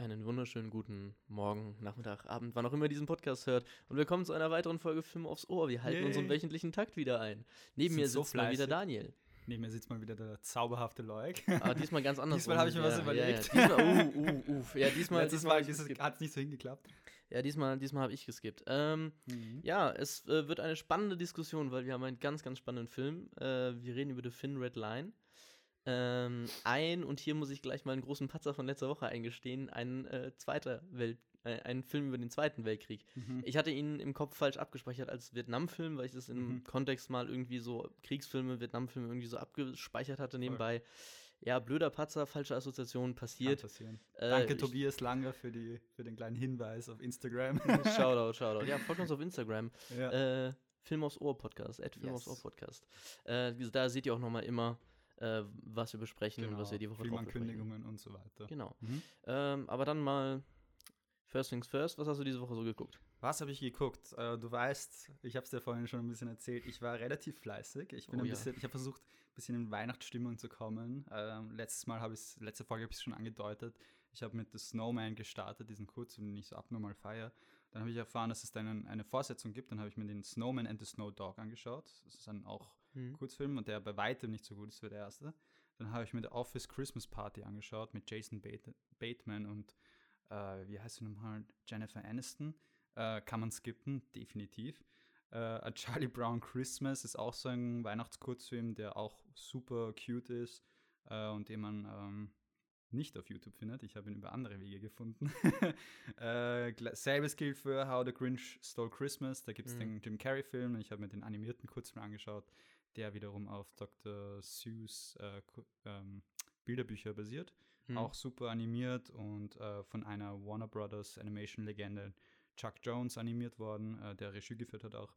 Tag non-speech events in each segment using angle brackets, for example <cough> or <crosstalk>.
Einen wunderschönen guten Morgen, Nachmittag, Abend, wann auch immer ihr diesen Podcast hört. Und willkommen zu einer weiteren Folge Film aufs Ohr. Wir halten Yay. unseren wöchentlichen Takt wieder ein. Neben mir so sitzt mal wieder. Daniel. Neben mir sitzt mal wieder der zauberhafte Leuk. Aber diesmal ganz <laughs> anders. Diesmal habe ich mir was überlegt. Ja, ja. Diesmal, uh, uh, uh. <laughs> Ja, diesmal, diesmal, Mal hab ich geskippt. hat es nicht so hingeklappt. ja, diesmal, diesmal habe ich geskippt. Ähm, ja, es äh, wird eine spannende Diskussion, weil wir haben einen ganz, ganz spannenden Film. Äh, wir reden über The Thin Red Line. Ähm, ein, und hier muss ich gleich mal einen großen Patzer von letzter Woche eingestehen, ein äh, zweiter Welt, äh, ein Film über den Zweiten Weltkrieg. Mhm. Ich hatte ihn im Kopf falsch abgespeichert als Vietnam-Film, weil ich das im Mhm. Kontext mal irgendwie so Kriegsfilme, Vietnam-Filme irgendwie so abgespeichert hatte nebenbei. Ja, blöder Patzer, falsche Assoziation passiert. passieren. Äh, Danke, ich- Tobias Langer, für, die, für den kleinen Hinweis auf Instagram. <laughs> Shoutout, <laughs> Shoutout. Ja, folgt uns auf Instagram. ja. Äh, Film aufs Ohr Podcast, at Film aufs Yes. Ohr Podcast. Äh, da seht ihr auch nochmal immer, äh, was wir besprechen und was wir die Woche. Filmankündigungen und so weiter. Genau. Mhm. Ähm, aber dann mal First Things First, was hast du diese Woche so geguckt? Was habe ich geguckt? Äh, du weißt, ich habe es dir vorhin schon ein bisschen erzählt, ich war relativ fleißig. Ich bin Oh ein ja. ich habe versucht, ein bisschen in Weihnachtsstimmung zu kommen. Ähm, letztes Mal habe ich letzte Folge habe ich es schon angedeutet. Ich habe mit The Snowman gestartet, diesen Kurzfilm, den ich so abnormal feiere. Dann habe ich erfahren, dass es dann eine Fortsetzung gibt. Dann habe ich mir den Snowman and the Snow Dog angeschaut. Das ist dann auch Hm. Kurzfilm und der bei weitem nicht so gut ist wie der erste. Dann habe ich mir The Office Christmas Party angeschaut mit Jason Bate Bateman und äh, wie heißt sie nochmal? Jennifer Aniston. Äh, kann man skippen, definitiv. Äh, A Charlie Brown Christmas ist auch so ein Weihnachtskurzfilm, der auch super cute ist äh, und den man ähm, nicht auf YouTube findet. Ich habe ihn über andere Wege gefunden. <laughs> äh, selbes gilt für How the Grinch Stole Christmas. Da gibt es Mhm. den Jim Carrey-Film. Ich habe mir den animierten Kurzfilm angeschaut, der wiederum auf Dr. Seuss äh, ähm, Bilderbücher basiert. Hm. Auch super animiert und äh, von einer Warner Brothers Animation-Legende Chuck Jones animiert worden, äh, der Regie geführt hat auch.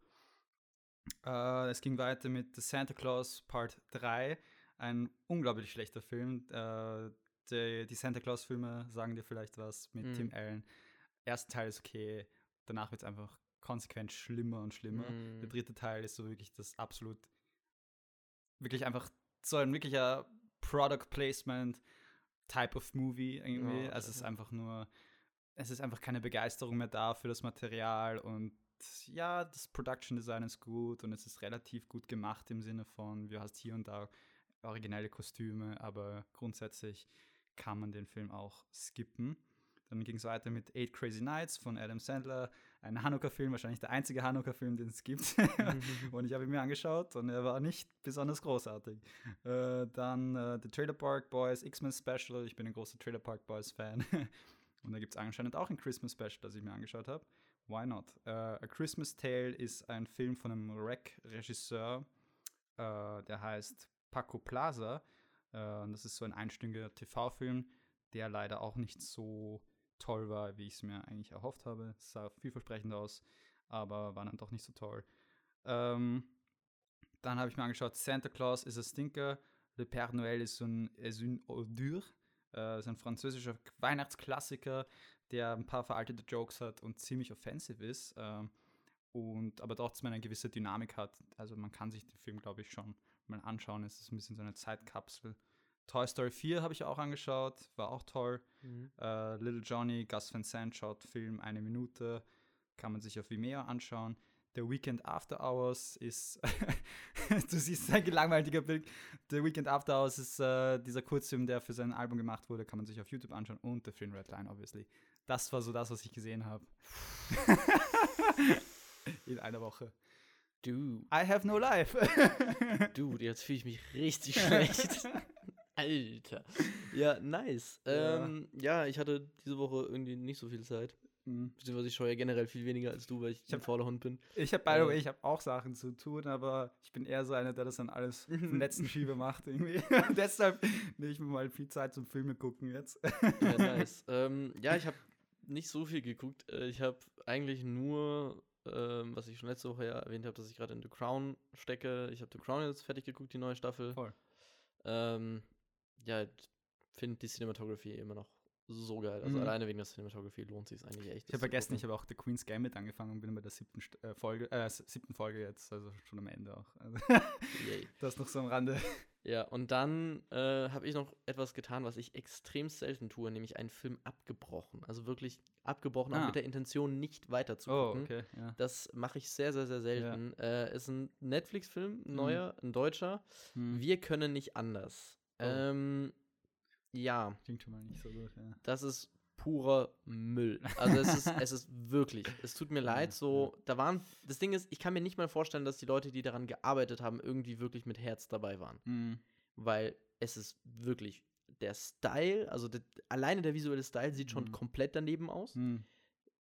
Äh, es ging weiter mit The Santa Claus Part 3, ein unglaublich schlechter Film. Äh, die, die Santa Claus-Filme sagen dir vielleicht was mit Mhm. Tim Allen. Erster Teil ist okay, danach wird es einfach konsequent schlimmer und schlimmer. Mhm. Der dritte Teil ist so wirklich das absolut, wirklich einfach so ein wirklicher Product Placement Type of Movie irgendwie. Ja, also es ist einfach nur, es ist einfach keine Begeisterung mehr da für das Material und ja, das Production Design ist gut und es ist relativ gut gemacht im Sinne von, du hast hier und da originelle Kostüme, aber grundsätzlich kann man den Film auch skippen. Dann ging es weiter mit Eight Crazy Nights von Adam Sandler, ein Hanukkah-Film, wahrscheinlich der einzige Hanukkah-Film, den es gibt. <laughs> und ich habe ihn mir angeschaut und er war nicht besonders großartig. Äh, dann äh, The Trailer Park Boys X-Men Special. Ich bin ein großer Trailer Park Boys Fan. <laughs> und da gibt es anscheinend auch ein Christmas Special, das ich mir angeschaut habe. Why not? Äh, A Christmas Tale ist ein Film von einem Rec-Regisseur, äh, der heißt Paco Plaza. Äh, und das ist so ein einstündiger TV-Film, der leider auch nicht so toll war, wie ich es mir eigentlich erhofft habe. Es sah vielversprechend aus, aber war dann doch nicht so toll. Ähm, dann habe ich mir angeschaut, Santa Claus is a Stinker, Le Père Noël ist un, est une. Äh, ist ein französischer Weihnachtsklassiker, der ein paar veraltete Jokes hat und ziemlich offensive ist. ähm, und aber trotzdem eine gewisse Dynamik hat. Also man kann sich den Film, glaube ich, schon mal anschauen. Es ist ein bisschen so eine Zeitkapsel. Toy Story 4 habe ich auch angeschaut, war auch toll. Mhm. Äh, Little Johnny, Gus Van Sant schaut Film eine Minute, kann man sich auf Vimeo anschauen. The Weekend After Hours ist, <laughs> du siehst ein gelangweiliger Bild. The Weekend After Hours ist äh, dieser Kurzfilm, der für sein Album gemacht wurde, kann man sich auf YouTube anschauen. Und The Thin Red Line, obviously. Das war so das, was ich gesehen habe. <laughs> In einer Woche. Du, I have no life. Dude, jetzt fühle ich mich richtig schlecht. <laughs> Alter. Ja, nice. <laughs> Ja. Ähm, ja, ich hatte diese Woche irgendwie nicht so viel Zeit. Mhm. Beziehungsweise ich schaue ja generell viel weniger als du, weil ich, Ich ein fauler Hund bin. Ich habe, by the Äh. way, ich habe auch Sachen zu tun, aber ich bin eher so einer, der das dann alles <laughs> vom letzten Schiebe macht irgendwie. <laughs> Deshalb nehme ich mir mal viel Zeit zum Filme gucken jetzt. Ja, nice. ähm, ja, ich habe nicht so viel geguckt. Äh, Ich habe eigentlich nur, ähm, was ich schon letzte Woche ja erwähnt habe, dass ich gerade in The Crown stecke. Ich habe The Crown jetzt fertig geguckt, die neue Staffel. Voll. Ähm, ja, ich finde die Cinematography immer noch so geil. Also Mhm. alleine wegen der Cinematography lohnt sich eigentlich echt. Ich habe vergessen, ich habe auch The Queen's Gambit angefangen und bin bei der siebten, St- äh, Folge, äh, siebten Folge jetzt, also schon am Ende auch. Also, <laughs> das noch so am Rande. Ja, und dann äh, habe ich noch etwas getan, was ich extrem selten tue, nämlich einen Film abgebrochen. Also wirklich abgebrochen, Ah. auch mit der Intention, nicht weiter zu Oh, okay. Ja. Das mache ich sehr, sehr, sehr selten. Äh, ist ein Netflix-Film, ein Mhm. neuer, ein deutscher. Hm. Wir können nicht anders. Oh. Ähm, ja, Klingt schon mal nicht so gut. Ja. das ist purer Müll. Also es ist, <laughs> es ist wirklich, es tut mir leid, so, da waren, das Ding ist, ich kann mir nicht mal vorstellen, dass die Leute, die daran gearbeitet haben, irgendwie wirklich mit Herz dabei waren. Hm. Weil es ist wirklich, der Style, also der, alleine der visuelle Style sieht schon Mhm. komplett daneben aus. Hm.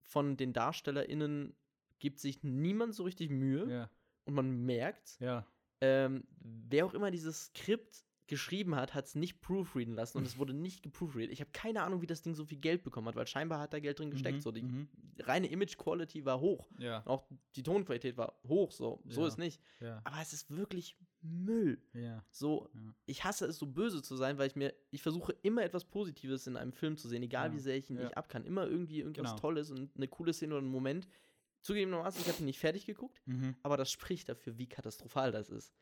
Von den DarstellerInnen gibt sich niemand so richtig Mühe Ja. und man merkt, Ja. ähm, wer auch immer dieses Skript geschrieben hat, hat es nicht proofreaden lassen und es wurde nicht geproofreadet. Ich habe keine Ahnung, wie das Ding so viel Geld bekommen hat, weil scheinbar hat da Geld drin gesteckt. Mhm, So, die mhm. reine Image-Quality war hoch. Ja. Auch die Tonqualität war hoch, so, so Ja. ist nicht. Ja. Aber es ist wirklich Müll. Ja. So, ich hasse es, so böse zu sein, weil ich mir, ich versuche immer etwas Positives in einem Film zu sehen, egal wie sehr ich ihn nicht ab kann. Immer irgendwie irgendwas Genau. Tolles und eine coole Szene oder einen Moment. Zugegebenermaßen, ich habe ihn nicht fertig geguckt, Mhm. aber das spricht dafür, wie katastrophal das ist.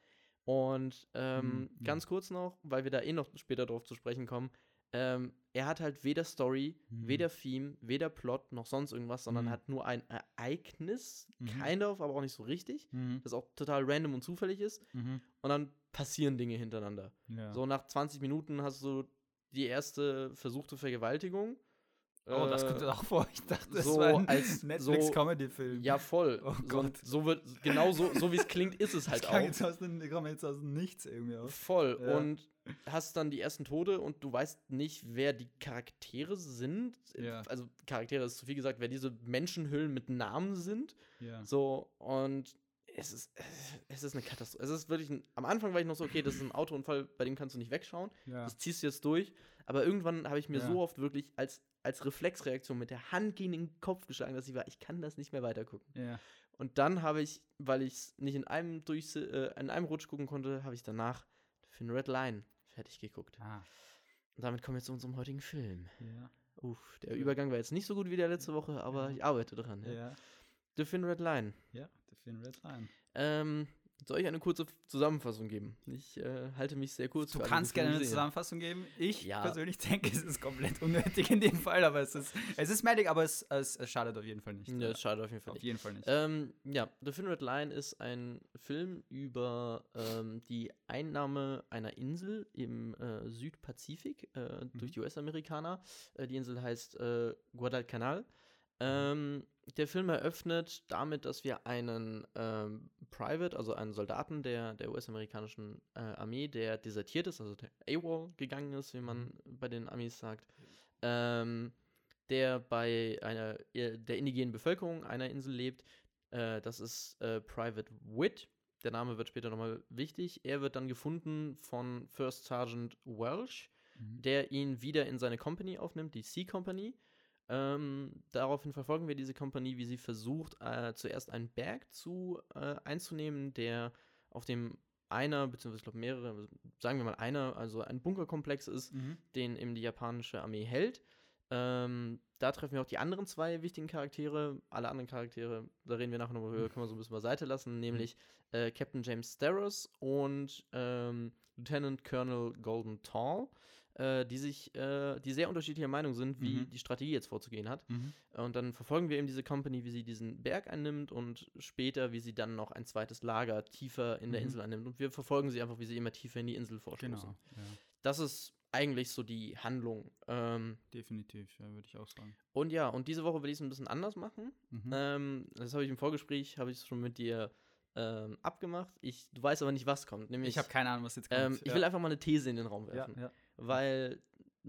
Und ähm, Mhm. ganz kurz noch, weil wir da eh noch später drauf zu sprechen kommen, ähm, er hat halt weder Story, Mhm. weder Theme, weder Plot noch sonst irgendwas, sondern Mhm. hat nur ein Ereignis, Mhm. kind of, aber auch nicht so richtig, Mhm. das auch total random und zufällig ist. Mhm. Und dann passieren Dinge hintereinander. Ja. So nach 20 Minuten hast du die erste versuchte Vergewaltigung. Oh, das Äh, kommt auch vor. Ich dachte, das so war ein als- so- Netflix-Comedy-Film. Ja, voll. Oh so, Gott. so wird, genau so, so wie es klingt, ist es das halt klang auch. jetzt aus dem, kommen jetzt aus dem Nichts irgendwie auf. Voll. Ja. Und hast dann die ersten Tode und du weißt nicht, wer die Charaktere sind. Ja. Also Charaktere ist zu viel gesagt, wer diese Menschenhüllen mit Namen sind. Ja. So, und es ist, es ist eine Katastrophe. Es ist wirklich ein, am Anfang war ich noch so, okay, das ist ein Autounfall, bei dem kannst du nicht wegschauen. Ja. Das ziehst du jetzt durch. Aber irgendwann habe ich mir Ja. so oft wirklich als, als Reflexreaktion mit der Hand gegen den Kopf geschlagen, dass ich war, ich kann das nicht mehr weitergucken. Ja. Und dann habe ich, weil ich es nicht in einem, durch, äh, in einem Rutsch gucken konnte, habe ich danach Thin Red Line fertig geguckt. Ah. Und damit kommen wir zu unserem heutigen Film. Ja. Uff, der Übergang war jetzt nicht so gut wie der letzte Woche, aber Ja. ich arbeite dran. Ja. Ja. The Thin Red Line. Ja. The Thin Red Line. Ähm, soll ich eine kurze Zusammenfassung geben? Ich äh, halte mich sehr kurz. Du kannst gerne eine Zusammenfassung geben. Ich Ja. persönlich <laughs> denke, es ist komplett unnötig in dem Fall, aber es ist, es ist medic, aber es, es, es schadet auf jeden Fall nicht. Ja, das schadet auf jeden Fall auf nicht. jeden Fall nicht. Ähm, ja, The Thin Red Line ist ein Film über ähm, die Einnahme einer Insel im äh, Südpazifik äh, durch die US-Amerikaner. Äh, die Insel heißt äh, Guadalcanal. Ähm, der Film eröffnet damit, dass wir einen ähm, Private, also einen Soldaten der, der US-amerikanischen äh, Armee, der desertiert ist, also der AWOL gegangen ist, wie man bei den Amis sagt, ähm, der bei einer äh, der indigenen Bevölkerung einer Insel lebt. Äh, das ist äh, Private Witt. Der Name wird später nochmal wichtig. Er wird dann gefunden von First Sergeant Welsh, Mhm. der ihn wieder in seine Company aufnimmt, die Sea Company. Ähm, daraufhin verfolgen wir diese Company, wie sie versucht, äh, zuerst einen Berg zu äh, einzunehmen, der auf dem einer, beziehungsweise ich glaube mehrere, sagen wir mal einer, also ein Bunkerkomplex ist, Mhm. den eben die japanische Armee hält. Ähm, da treffen wir auch die anderen zwei wichtigen Charaktere. Alle anderen Charaktere, da reden wir nachher nochmal <laughs> können wir so ein bisschen beiseite lassen, nämlich äh, Captain James Starros und ähm, Lieutenant Colonel Golden Tall, äh, die sich, äh, die sehr unterschiedlicher Meinung sind, wie Mhm. die Strategie jetzt vorzugehen hat. Mhm. Und dann verfolgen wir eben diese Company, wie sie diesen Berg einnimmt und später, wie sie dann noch ein zweites Lager tiefer in der Mhm. Insel einnimmt. Und wir verfolgen sie einfach, wie sie immer tiefer in die Insel vorstoßen. Genau. Ja. Das ist eigentlich so die Handlung. Ähm, Definitiv, ja, würde ich auch sagen. und ja, und diese Woche will ich es ein bisschen anders machen. Mhm. Ähm, das habe ich im Vorgespräch, habe ich schon mit dir ähm, abgemacht. Ich, du weißt aber nicht, was kommt. Nämlich, ich habe keine Ahnung, was jetzt kommt. ähm, ich will einfach mal eine These in den Raum ja, werfen. ja. Weil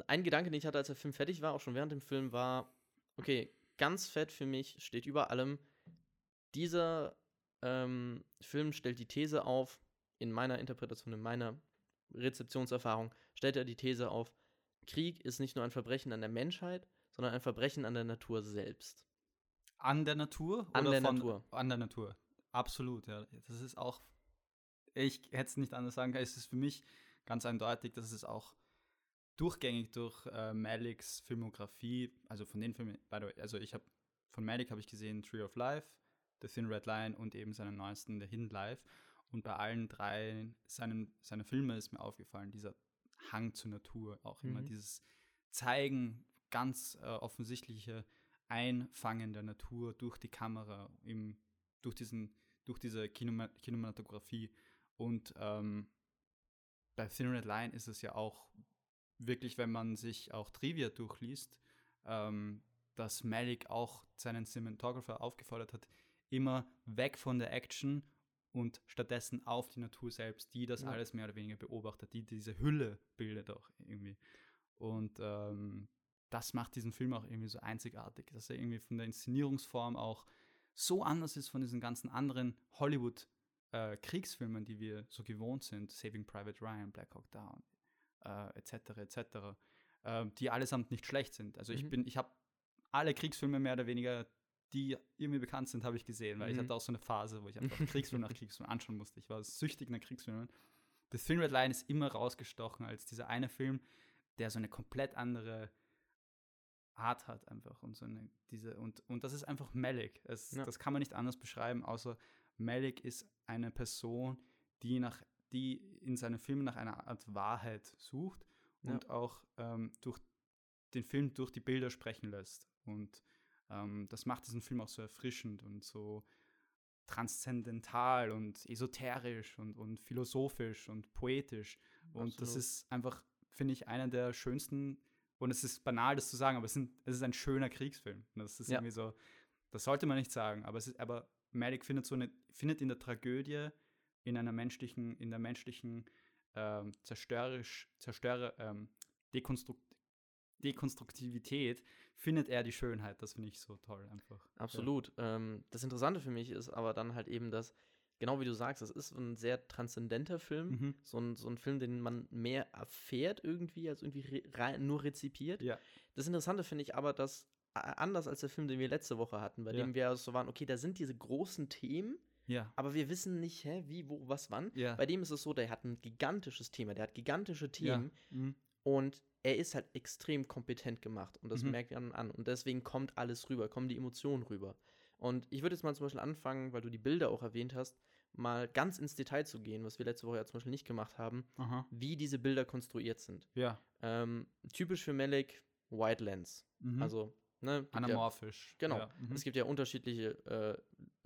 ein Gedanke, den ich hatte, als der Film fertig war, auch schon während dem Film, war, okay, ganz fett für mich steht über allem, dieser ähm, Film stellt die These auf, in meiner Interpretation, in meiner Rezeptionserfahrung, stellt er die These auf, Krieg ist nicht nur ein Verbrechen an der Menschheit, sondern ein Verbrechen an der Natur selbst. An der Natur? An oder der Natur. An der Natur. Absolut, ja. Das ist auch. Ich hätte es nicht anders sagen können. Es ist für mich ganz eindeutig, dass es auch durchgängig durch äh, Maliks Filmografie, also von den Filmen, by the way, also ich habe von Malik habe ich gesehen Tree of Life, The Thin Red Line und eben seinen neuesten The Hidden Life. Und bei allen drei seinen, seine Filme ist mir aufgefallen, dieser Hang zur Natur, auch immer Mhm. dieses Zeigen, ganz äh, offensichtliche Einfangen der Natur durch die Kamera, im, durch, diesen, durch diese Kinoma Kinematografie. Und ähm, bei Thin Red Line ist es ja auch wirklich, wenn man sich auch Trivia durchliest, ähm, dass Malik auch seinen Cinematographer aufgefordert hat, immer weg von der Action und stattdessen auf die Natur selbst, die das Ja. alles mehr oder weniger beobachtet, die diese Hülle bildet auch irgendwie. Und ähm, das macht diesen Film auch irgendwie so einzigartig, dass er irgendwie von der Inszenierungsform auch so anders ist von diesen ganzen anderen Hollywood-Kriegsfilmen, die wir so gewohnt sind, Saving Private Ryan, Black Hawk Down, äh, etc., etc., äh, die allesamt nicht schlecht sind. Also ich Mhm. bin, ich habe alle Kriegsfilme mehr oder weniger, die irgendwie bekannt sind, habe ich gesehen, weil ich Mhm. hatte auch so eine Phase, wo ich einfach <laughs> Kriegsfilm nach Kriegsfilm anschauen musste. Ich war süchtig nach Kriegsfilmen. The Thin Red Line ist immer rausgestochen als dieser eine Film, der so eine komplett andere Art hat einfach und so eine diese und und das ist einfach Malik. Es, Ja. Das kann man nicht anders beschreiben, außer Malik ist eine Person, die nach die in seinen Filmen nach einer Art Wahrheit sucht Ja. und auch ähm, durch den Film durch die Bilder sprechen lässt und ähm, das macht diesen Film auch so erfrischend und so transzendental und esoterisch und, und philosophisch und poetisch. Und das Absolut. ist einfach, finde ich, einer der schönsten, und es ist banal, das zu sagen, aber es, sind, es ist ein schöner Kriegsfilm. Das ist Ja. irgendwie so, das sollte man nicht sagen, aber es ist, aber Malik findet so eine, findet in der Tragödie, in einer menschlichen, in der menschlichen ähm, zerstörerisch, zerstörer, ähm, Dekonstrukt, Dekonstruktivität, findet er die Schönheit. Das finde ich so toll einfach. Absolut. Ähm, das Interessante für mich ist aber dann halt eben, dass, genau wie du sagst, das ist ein sehr transzendenter Film. Mhm. So, ein, so ein Film, den man mehr erfährt irgendwie, als irgendwie re rein, nur rezipiert. Ja. Das Interessante finde ich aber, dass äh, anders als der Film, den wir letzte Woche hatten, bei Ja. dem wir so waren, okay, da sind diese großen Themen, Ja. aber wir wissen nicht, hä, wie, wo, was, wann. Ja. Bei dem ist es so, der hat ein gigantisches Thema, der hat gigantische Themen Ja. Mhm. und er ist halt extrem kompetent gemacht und das Mhm. merkt man an. Und deswegen kommt alles rüber, kommen die Emotionen rüber. Und ich würde jetzt mal zum Beispiel anfangen, weil du die Bilder auch erwähnt hast, mal ganz ins Detail zu gehen, was wir letzte Woche ja zum Beispiel nicht gemacht haben, Aha. wie diese Bilder konstruiert sind. Ja. Ähm, typisch für Malik, White Lens. Mhm. Also, ne, gibt ja, anamorphisch. Genau. Ja. Mhm. es gibt ja unterschiedliche äh,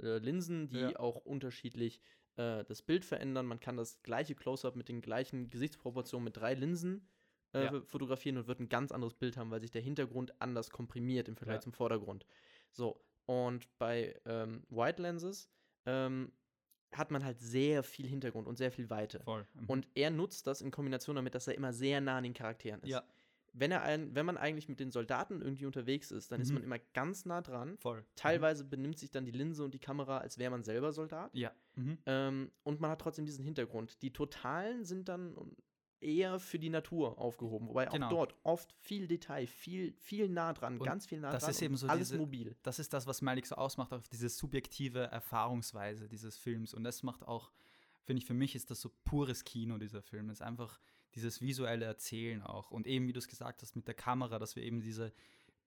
äh, Linsen, die Ja. auch unterschiedlich äh, das Bild verändern. Man kann das gleiche Close-up mit den gleichen Gesichtsproportionen mit drei Linsen äh, Ja. fotografieren und wird ein ganz anderes Bild haben, weil sich der Hintergrund anders komprimiert im Vergleich Ja. zum Vordergrund. So, und bei ähm, Wide Lenses ähm, hat man halt sehr viel Hintergrund und sehr viel Weite. Voll. Mhm. Und er nutzt das in Kombination damit, dass er immer sehr nah an den Charakteren ist. ja, Wenn, er ein, wenn man eigentlich mit den Soldaten irgendwie unterwegs ist, dann ist Mhm. man immer ganz nah dran. voll. Teilweise benimmt sich dann die Linse und die Kamera, als wäre man selber Soldat. Mhm. Ja. Mhm. Ähm, und man hat trotzdem diesen Hintergrund. Die Totalen sind dann eher für die Natur aufgehoben, wobei Genau. auch dort oft viel Detail, viel, viel nah dran, Und ganz viel nah das dran. ist eben so alles diese- mobil. Das ist das, was Malik so ausmacht, auch diese subjektive Erfahrungsweise dieses Films. Und das macht auch, finde ich, für mich ist das so pures Kino, dieser Film. Es ist einfach dieses visuelle Erzählen auch. Und eben, wie du es gesagt hast, mit der Kamera, dass wir eben diese,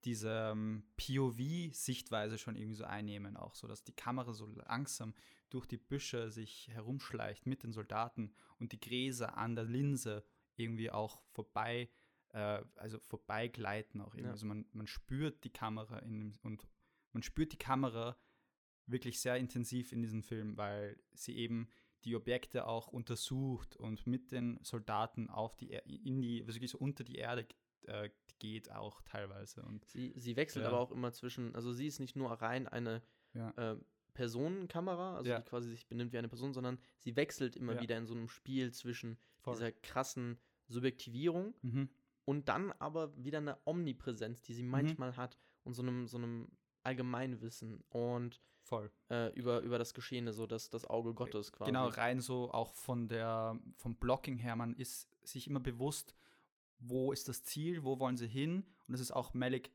diese ähm, POV-Sichtweise schon irgendwie so einnehmen, auch so, dass die Kamera so langsam durch die Büsche sich herumschleicht mit den Soldaten und die Gräser an der Linse irgendwie auch vorbei, äh, also vorbeigleiten auch irgendwie. Ja. Also man, man spürt die Kamera in dem, und man spürt die Kamera wirklich sehr intensiv in diesem Film, weil sie eben die Objekte auch untersucht und mit den Soldaten auf die Er- in die also wirklich so unter die Erde äh, geht auch teilweise und Sie, sie wechselt Ja. aber auch immer zwischen, also sie ist nicht nur rein eine ja äh, Personenkamera, also Ja. die quasi sich benimmt wie eine Person, sondern sie wechselt immer wieder in so einem Spiel zwischen voll. dieser krassen Subjektivierung mhm. und dann aber wieder eine Omnipräsenz, die sie manchmal hat und so einem, so einem Allgemeinwissen und voll äh, über, über das Geschehene, so das, das Auge Gottes quasi. Genau, rein so auch von der, vom Blocking her, man ist sich immer bewusst, wo ist das Ziel, wo wollen sie hin. Und es ist auch, Malik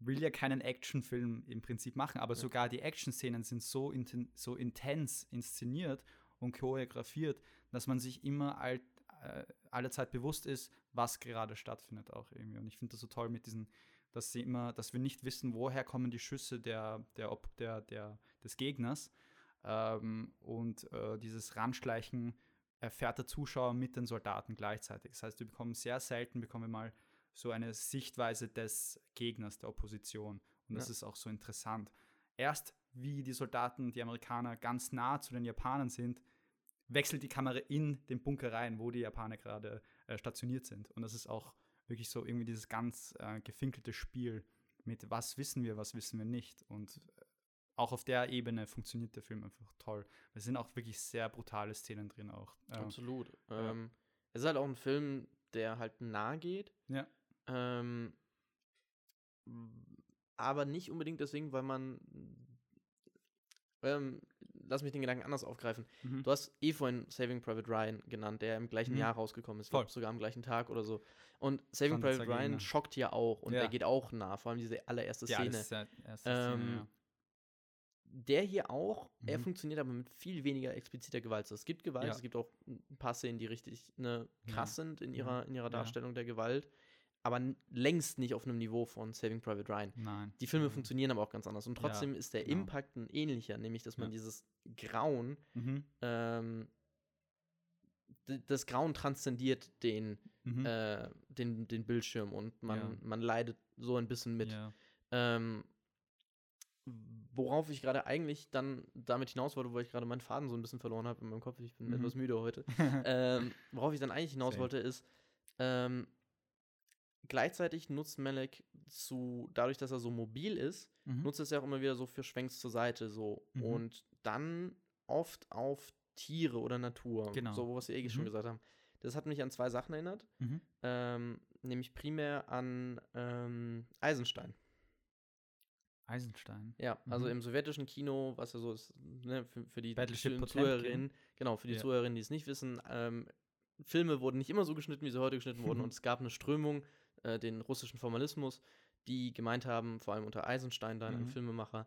will ja keinen Actionfilm im Prinzip machen, aber Ja. sogar die Action-Szenen sind so, inten so intens inszeniert und choreografiert, dass man sich immer all, äh, alle Zeit bewusst ist, was gerade stattfindet auch irgendwie. Und ich finde das so toll mit diesen, dass sie immer, dass wir nicht wissen, woher kommen die Schüsse der, der, der, der, des Gegners, Ähm, und äh, dieses Ranschleichen erfährt der Zuschauer mit den Soldaten gleichzeitig. Das heißt, wir bekommen sehr selten, bekommen wir mal so eine Sichtweise des Gegners, der Opposition. Und das ja. ist auch so interessant. Erst wie die Soldaten, die Amerikaner ganz nah zu den Japanern sind, wechselt die Kamera in den Bunker rein, wo die Japaner gerade äh, stationiert sind. Und das ist auch wirklich so irgendwie dieses ganz äh, gefinkelte Spiel mit was wissen wir, was wissen wir nicht. Und äh, auch auf der Ebene funktioniert der Film einfach toll. Es sind auch wirklich sehr brutale Szenen drin auch. Ähm, Absolut. Ja. Ähm, es ist halt auch ein Film, der halt nah geht. Ja. Ähm, aber nicht unbedingt deswegen, weil man ähm, lass mich den Gedanken anders aufgreifen. Mhm. Du hast eh vorhin Saving Private Ryan genannt, der im gleichen mhm. Jahr rausgekommen ist, Voll. sogar am gleichen Tag oder so. Und Saving Private Ryan ne? schockt ja auch und ja. der geht auch nah, vor allem diese allererste Szene. Ja, das ist ja erste ähm, Szene, ja. Der hier auch, mhm. er funktioniert aber mit viel weniger expliziter Gewalt. Also es gibt Gewalt, ja. es gibt auch ein paar Szenen, die richtig ne, krass sind in ihrer, in ihrer Darstellung der Gewalt aber längst nicht auf einem Niveau von Saving Private Ryan. Nein. Die Filme mhm. funktionieren aber auch ganz anders. Und trotzdem ja, ist der genau. Impact ein ähnlicher, nämlich dass man ja. dieses Grauen, mhm. ähm, das Grauen transzendiert den, mhm. äh, den, den Bildschirm und man, ja. man leidet so ein bisschen mit. Ähm, worauf ich gerade eigentlich dann damit hinaus wollte, wo ich gerade meinen Faden so ein bisschen verloren habe in meinem Kopf, ich bin mhm. etwas müde heute, <laughs> ähm, worauf ich dann eigentlich hinaus Same. wollte, ist, ähm, gleichzeitig nutzt Melek zu, dadurch, dass er so mobil ist, mhm. nutzt es ja auch immer wieder so für Schwenks zur Seite so. Mhm. Und dann oft auf Tiere oder Natur. Genau. So, was wir eh mhm. schon gesagt haben. Das hat mich an zwei Sachen erinnert. Mhm. Ähm, nämlich primär an ähm, Eisenstein. Eisenstein. Ja, also mhm. im sowjetischen Kino, was ja so ist, ne, für, für die Zuhörerinnen, genau, für die ja. Zuhörerinnen, die es nicht wissen, ähm, Filme wurden nicht immer so geschnitten, wie sie heute geschnitten wurden, <laughs> und es gab eine Strömung, äh, den russischen Formalismus, die gemeint haben, vor allem unter Eisenstein, dann mhm. ein Filmemacher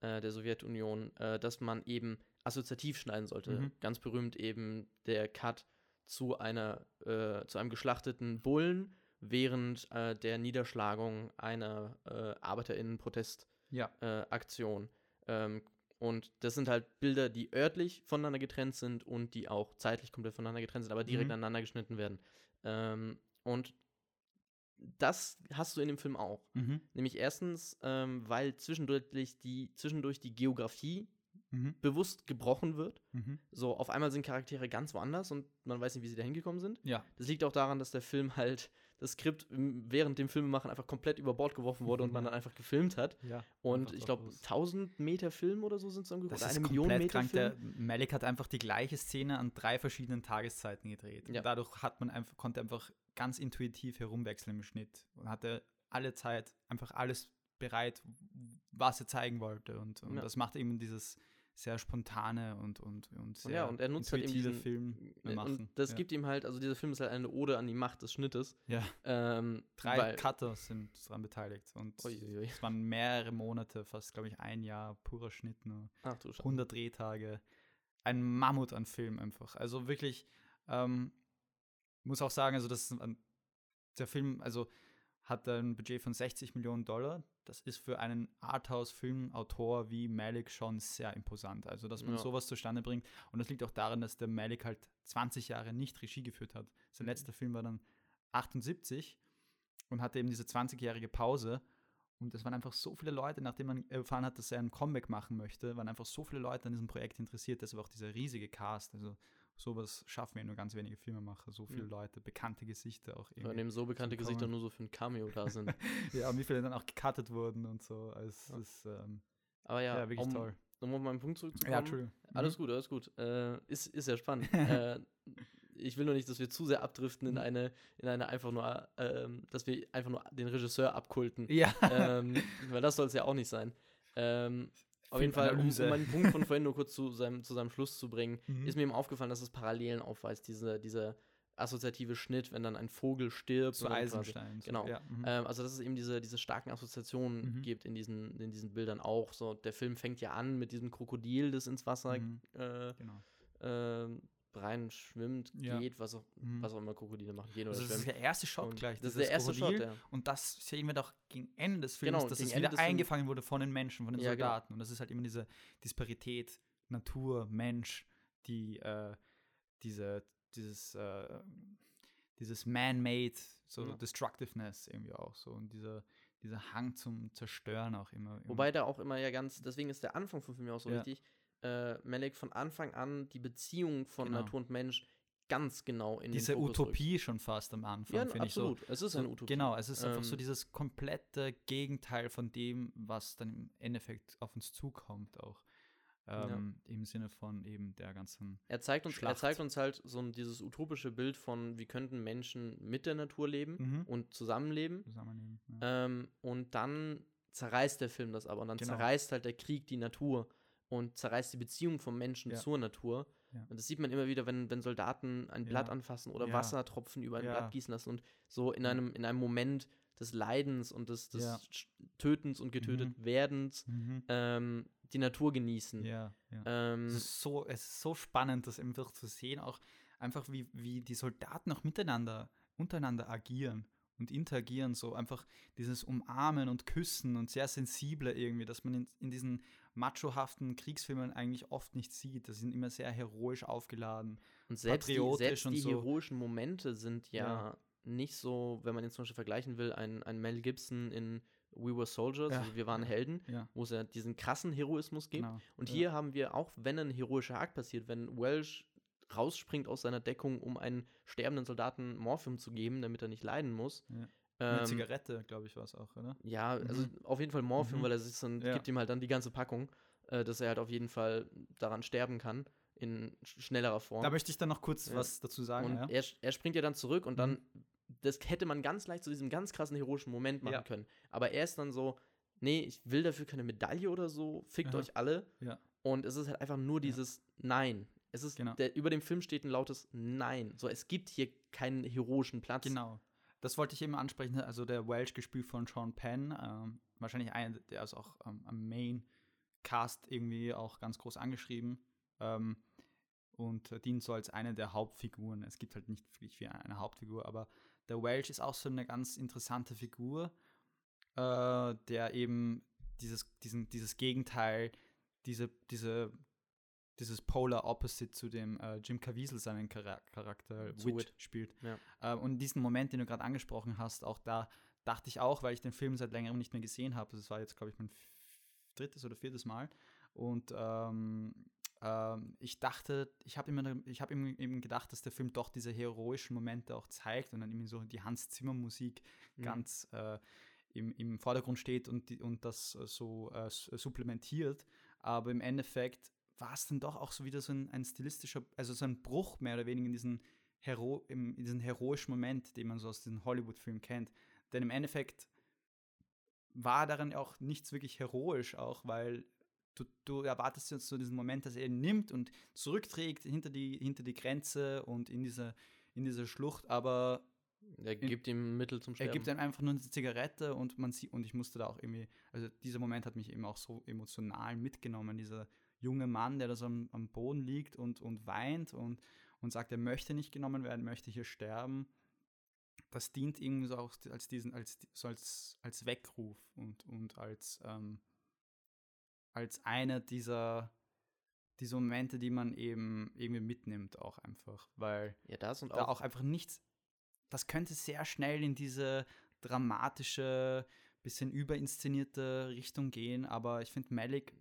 äh, der Sowjetunion, äh, dass man eben assoziativ schneiden sollte. Mhm. Ganz berühmt eben der Cut zu einer, äh, zu einem geschlachteten Bullen während äh, der Niederschlagung einer äh, ArbeiterInnen-Protestaktion. Ja. Ähm, und das sind halt Bilder, die örtlich voneinander getrennt sind und die auch zeitlich komplett voneinander getrennt sind, aber direkt mhm. aneinander geschnitten werden. Ähm, und das hast du in dem Film auch. Mhm. Nämlich erstens, ähm, weil zwischendurch die, zwischendurch die Geografie mhm. bewusst gebrochen wird. Mhm. So, auf einmal sind Charaktere ganz woanders und man weiß nicht, wie sie da hingekommen sind. Ja. Das liegt auch daran, dass der Film halt das Skript während dem Filmemachen einfach komplett über Bord geworfen wurde und man dann einfach gefilmt hat. Ja, und ich glaube, 1000 Meter Film oder so sind es ungefähr. Das oder eine Million Meter krank. Film. Der Malik hat einfach die gleiche Szene an drei verschiedenen Tageszeiten gedreht. Ja. dadurch hat man einfach, konnte einfach ganz intuitiv herumwechseln im Schnitt und hatte alle Zeit einfach alles bereit, was er zeigen wollte. Und, und ja. das macht eben dieses sehr spontane und, und, und sehr ja, und er nutzt halt eben diesen, Film machen. Und das ja. gibt ihm halt, also dieser Film ist halt eine Ode an die Macht des Schnittes. Ja. Ähm, Drei Cutter sind daran beteiligt und es waren mehrere Monate, fast glaube ich ein Jahr purer Schnitt nur. Ach, du 100 Drehtage. Ein Mammut an Film einfach. Also wirklich, ähm, muss auch sagen, also das der Film, also hat ein Budget von 60 Millionen Dollar. Das ist für einen Arthouse-Filmautor wie Malik schon sehr imposant. Also, dass man ja. sowas zustande bringt. Und das liegt auch daran, dass der Malik halt 20 Jahre nicht Regie geführt hat. Sein mhm. letzter Film war dann 78 und hatte eben diese 20-jährige Pause. Und es waren einfach so viele Leute, nachdem man erfahren hat, dass er ein Comeback machen möchte, waren einfach so viele Leute an diesem Projekt interessiert. Deshalb auch dieser riesige Cast. Also sowas schaffen wir nur ganz wenige Filmemacher, so viele ja. Leute, bekannte Gesichter auch irgendwie. Ja, neben so bekannte Gesichter nur so für ein Cameo da sind. <laughs> ja, und wie viele dann auch gecuttet wurden und so. Es ja. ist ähm, Aber ja, ja wirklich um, toll. Um auf meinen Punkt zurückzukommen. Ja. Alles mhm. gut, alles gut. Äh, ist, ist ja spannend. <laughs> äh, ich will nur nicht, dass wir zu sehr abdriften in mhm. eine, in eine einfach nur, ähm, dass wir einfach nur den Regisseur abkulten. Ja. Ähm, weil das soll es ja auch nicht sein. Ähm, auf jeden Fall, um, um meinen Punkt von <laughs> vorhin nur kurz zu seinem, zu seinem Schluss zu bringen, mhm. ist mir eben aufgefallen, dass es Parallelen aufweist, diese, dieser assoziative Schnitt, wenn dann ein Vogel stirbt. Zu Eisenstein. Quasi, genau. Ja, mhm. ähm, also, dass es eben diese, diese starken Assoziationen mhm. gibt in diesen, in diesen Bildern auch. So, der Film fängt ja an mit diesem Krokodil, das ins Wasser mhm. äh, genau. äh, rein schwimmt, ja. geht, was auch, mhm. was auch immer Krokodile machen. Gehen oder also das ist der erste Shot und gleich. Das, das ist der erste Krokodil. Shot, ja. Und das sehen wir doch gegen Ende des Films, genau, dass es wieder eingefangen wurde von den Menschen, von den ja, genau. Soldaten. Genau. Und das ist halt immer diese Disparität Natur, Mensch, die äh, diese, dieses, äh, dieses Man-Made, so Ja. Destructiveness irgendwie auch so und dieser, dieser Hang zum Zerstören auch immer. immer. Wobei da auch immer ja ganz, deswegen ist der Anfang vom Film ja auch so wichtig. Äh, Malek von Anfang an die Beziehung von Genau. Natur und Mensch ganz genau in diese Fokus rückt. Utopie schon fast am Anfang, Ja, finde ich so. absolut. es ist eine Utopie. Genau, es ist einfach so Ähm, dieses komplette Gegenteil von dem, was dann im Endeffekt auf uns zukommt, auch. Ähm, Im Sinne von eben der ganzen. Er zeigt uns, er Schlacht. zeigt uns halt so ein, dieses utopische Bild von, wie könnten Menschen mit der Natur leben Mhm. und zusammenleben. Zusammennehmen. Ja. Ähm, und dann zerreißt der Film das aber. Und dann Genau. zerreißt halt der Krieg die Natur und zerreißt die Beziehung vom Menschen Ja. zur Natur. Ja. Und das sieht man immer wieder, wenn, wenn Soldaten ein Blatt anfassen oder. Wassertropfen über ein. Blatt gießen lassen und so in einem, in einem Moment des Leidens und des, des Tötens und getötet Mhm. werdens Mhm. ähm, die Natur genießen. Ähm, Es ist so, es ist so spannend, das einfach zu sehen, auch einfach wie, wie die Soldaten auch miteinander, untereinander agieren und interagieren, so einfach dieses Umarmen und Küssen und sehr sensible irgendwie, dass man in, in diesen machohaften Kriegsfilmen eigentlich oft nicht sieht. Das sind immer sehr heroisch aufgeladen. Und selbst die, patriotisch selbst und die so. heroischen Momente sind ja, Ja. nicht so, wenn man jetzt zum Beispiel vergleichen will, ein, ein Mel Gibson in We Were Soldiers, Ja. also wir waren Helden, Ja, wo es ja diesen krassen Heroismus gibt. genau. Und hier haben wir auch, wenn ein heroischer Akt passiert, wenn Welsh rausspringt aus seiner Deckung, um einen sterbenden Soldaten Morphium zu geben, damit er nicht leiden muss. Ja. Eine Ähm, Zigarette, glaube ich, war es auch, oder? ja, also Mhm. auf jeden Fall Morphium, Mhm. weil er sich dann, Ja. gibt ihm halt dann die ganze Packung, äh, dass er halt auf jeden Fall daran sterben kann, in sch- schnellerer Form. Da möchte ich dann noch kurz Ja. was dazu sagen. Und ja? er, er springt ja dann zurück und dann, Mhm. das hätte man ganz leicht zu diesem ganz krassen heroischen Moment machen Ja. können. Aber er ist dann so, nee, ich will dafür keine Medaille oder so, fickt Aha. euch alle. Ja. Und es ist halt einfach nur dieses Nein. Es ist, Genau. der, über dem Film steht ein lautes Nein. So, es gibt hier keinen heroischen Platz. Genau. Das wollte ich eben ansprechen. Also der Welsh gespielt von Sean Penn, ähm, wahrscheinlich einer, der ist auch ähm, am Main Cast irgendwie auch ganz groß angeschrieben ähm, und dient so als eine der Hauptfiguren. Es gibt halt nicht wirklich wie eine Hauptfigur, aber der Welsh ist auch so eine ganz interessante Figur, äh, der eben dieses, diesen, dieses Gegenteil, diese, diese, dieses Polar Opposite zu dem äh, Jim Caviezel seinen Chara Charakter Zu Wit, spielt. Ja. Äh, und diesen Moment, den du gerade angesprochen hast, auch da dachte ich auch, weil ich den Film seit längerem nicht mehr gesehen habe. Das war jetzt, glaube ich, mein drittes oder viertes Mal. Und ähm, ähm, ich dachte, ich habe immer, ich habe eben, eben gedacht, dass der Film doch diese heroischen Momente auch zeigt und dann irgendwie so die Hans Zimmer Musik Mhm. ganz äh, im, im Vordergrund steht und, die, und das äh, so äh, supplementiert. Aber im Endeffekt war es dann doch auch so wieder so ein, ein stilistischer, also so ein Bruch mehr oder weniger in diesen, Hero, in diesen heroischen Moment, den man so aus diesen Hollywood-Filmen kennt. Denn im Endeffekt war daran auch nichts wirklich heroisch, auch weil du, du erwartest jetzt so diesen Moment, dass er ihn nimmt und zurückträgt hinter die, hinter die Grenze und in diese, in diese Schlucht, aber Er gibt ihm Mittel zum er Sterben. gibt einem einfach nur eine Zigarette und man sieht, und ich musste da auch irgendwie, also dieser Moment hat mich eben auch so emotional mitgenommen, dieser junge Mann, der da so am, am Boden liegt und, und weint und, und sagt, er möchte nicht genommen werden, möchte hier sterben. Das dient irgendwie so auch als diesen, als, so als, als Weckruf und, und als, ähm, als einer dieser, dieser Momente, die man eben irgendwie mitnimmt, auch einfach. Weil ja, das und da auch, auch einfach nichts. Das könnte sehr schnell in diese dramatische, bisschen überinszenierte Richtung gehen, aber ich finde, Malik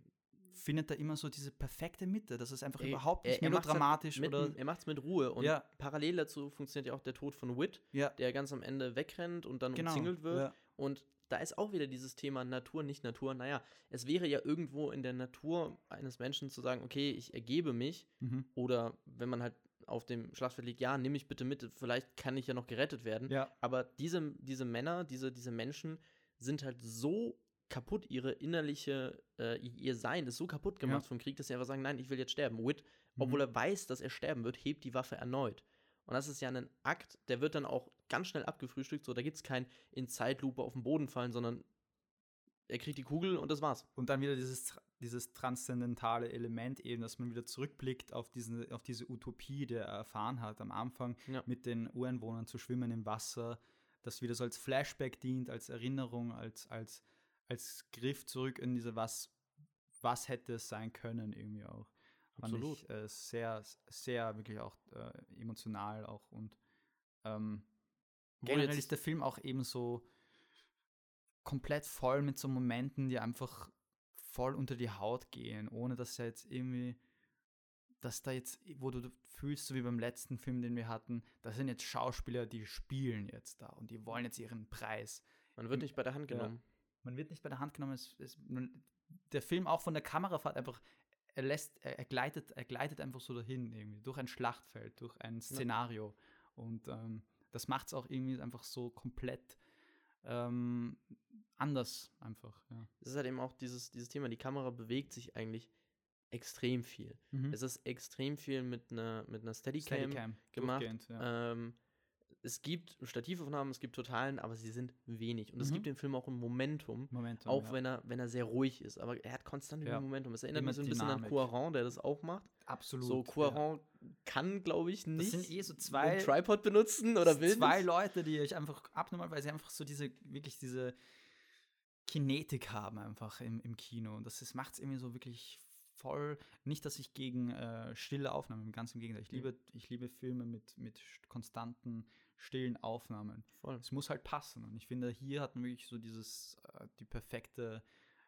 findet da immer so diese perfekte Mitte. Das ist einfach Ey, überhaupt nicht er- er macht's halt melodramatisch mit, oder. er macht es mit Ruhe. Und Ja. parallel dazu funktioniert ja auch der Tod von Wit, Ja, der ganz am Ende wegrennt und dann genau. umzingelt wird. Ja. Und da ist auch wieder dieses Thema Natur, nicht Natur. Naja, es wäre ja irgendwo in der Natur eines Menschen zu sagen, okay, ich ergebe mich. Mhm. Oder wenn man halt auf dem Schlachtfeld liegt, ja, nimm mich bitte mit, vielleicht kann ich ja noch gerettet werden. ja, Aber diese, diese Männer, diese, diese Menschen sind halt so kaputt, ihre innerliche, äh, ihr Sein ist so kaputt gemacht Ja. vom Krieg, dass sie einfach sagen, nein, ich will jetzt sterben. Wit, Mhm. obwohl er weiß, dass er sterben wird, hebt die Waffe erneut. Und das ist ja ein Akt, der wird dann auch ganz schnell abgefrühstückt. So, da gibt es kein in Zeitlupe auf den Boden fallen, sondern er kriegt die Kugel und das war's. Und dann wieder dieses, dieses transzendentale Element eben, dass man wieder zurückblickt auf, diesen, auf diese Utopie, die er erfahren hat am Anfang, Ja. mit den Ureinwohnern zu schwimmen im Wasser, das wieder so als Flashback dient, als Erinnerung, als, als, als Griff zurück in diese was, was hätte es sein können irgendwie auch. Absolut. Fand ich, äh, sehr, sehr wirklich auch äh, emotional auch und ähm, generell ist der Film auch eben so komplett voll mit so Momenten, die einfach voll unter die Haut gehen, ohne dass er jetzt irgendwie, dass da jetzt, wo du fühlst, so wie beim letzten Film, den wir hatten, da sind jetzt Schauspieler, die spielen jetzt da und die wollen jetzt ihren Preis. Man wird nicht bei der Hand genommen. Man wird nicht bei der Hand genommen. Es, es, der Film auch von der Kamerafahrt einfach, er lässt, er, er, gleitet, er gleitet einfach so dahin, irgendwie, durch ein Schlachtfeld, durch ein Szenario. Ja. Und ähm, das macht es auch irgendwie einfach so komplett ähm, anders einfach. Ja. Es ist halt eben auch dieses, dieses Thema, die Kamera bewegt sich eigentlich extrem viel. Mhm. Es ist extrem viel mit einer mit einer Steadicam, Steadicam gemacht. Ja. Ähm, es gibt Stativaufnahmen, es gibt Totalen, aber sie sind wenig. Und mhm. es gibt den Film auch im Momentum, Momentum auch ja. wenn, er, wenn er sehr ruhig ist. Aber er hat konstant ja. Momentum. Es erinnert Immer mich so ein Dynamik. bisschen an Cuaron, der das auch macht. Absolut. So, Cuaron ja. kann, glaube ich, nicht das sind eh so zwei, Tripod benutzen oder will Zwei nicht. Leute, die ich einfach abnormal, weil sie einfach so diese, wirklich diese Kinetik haben einfach im, im Kino. Und das macht es irgendwie so wirklich voll, nicht, dass ich gegen äh, stille Aufnahmen, ganz im Gegenteil. Ich liebe, ich liebe Filme mit, mit konstanten stillen Aufnahmen. Voll. Es muss halt passen. Und ich finde, hier hat man wirklich so dieses, äh, die perfekte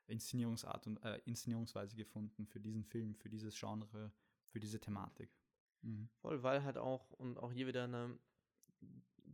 Inszenierungsart und äh, Inszenierungsweise gefunden für diesen Film, für dieses Genre, für diese Thematik. Mhm. Voll, weil halt auch, und auch hier wieder eine,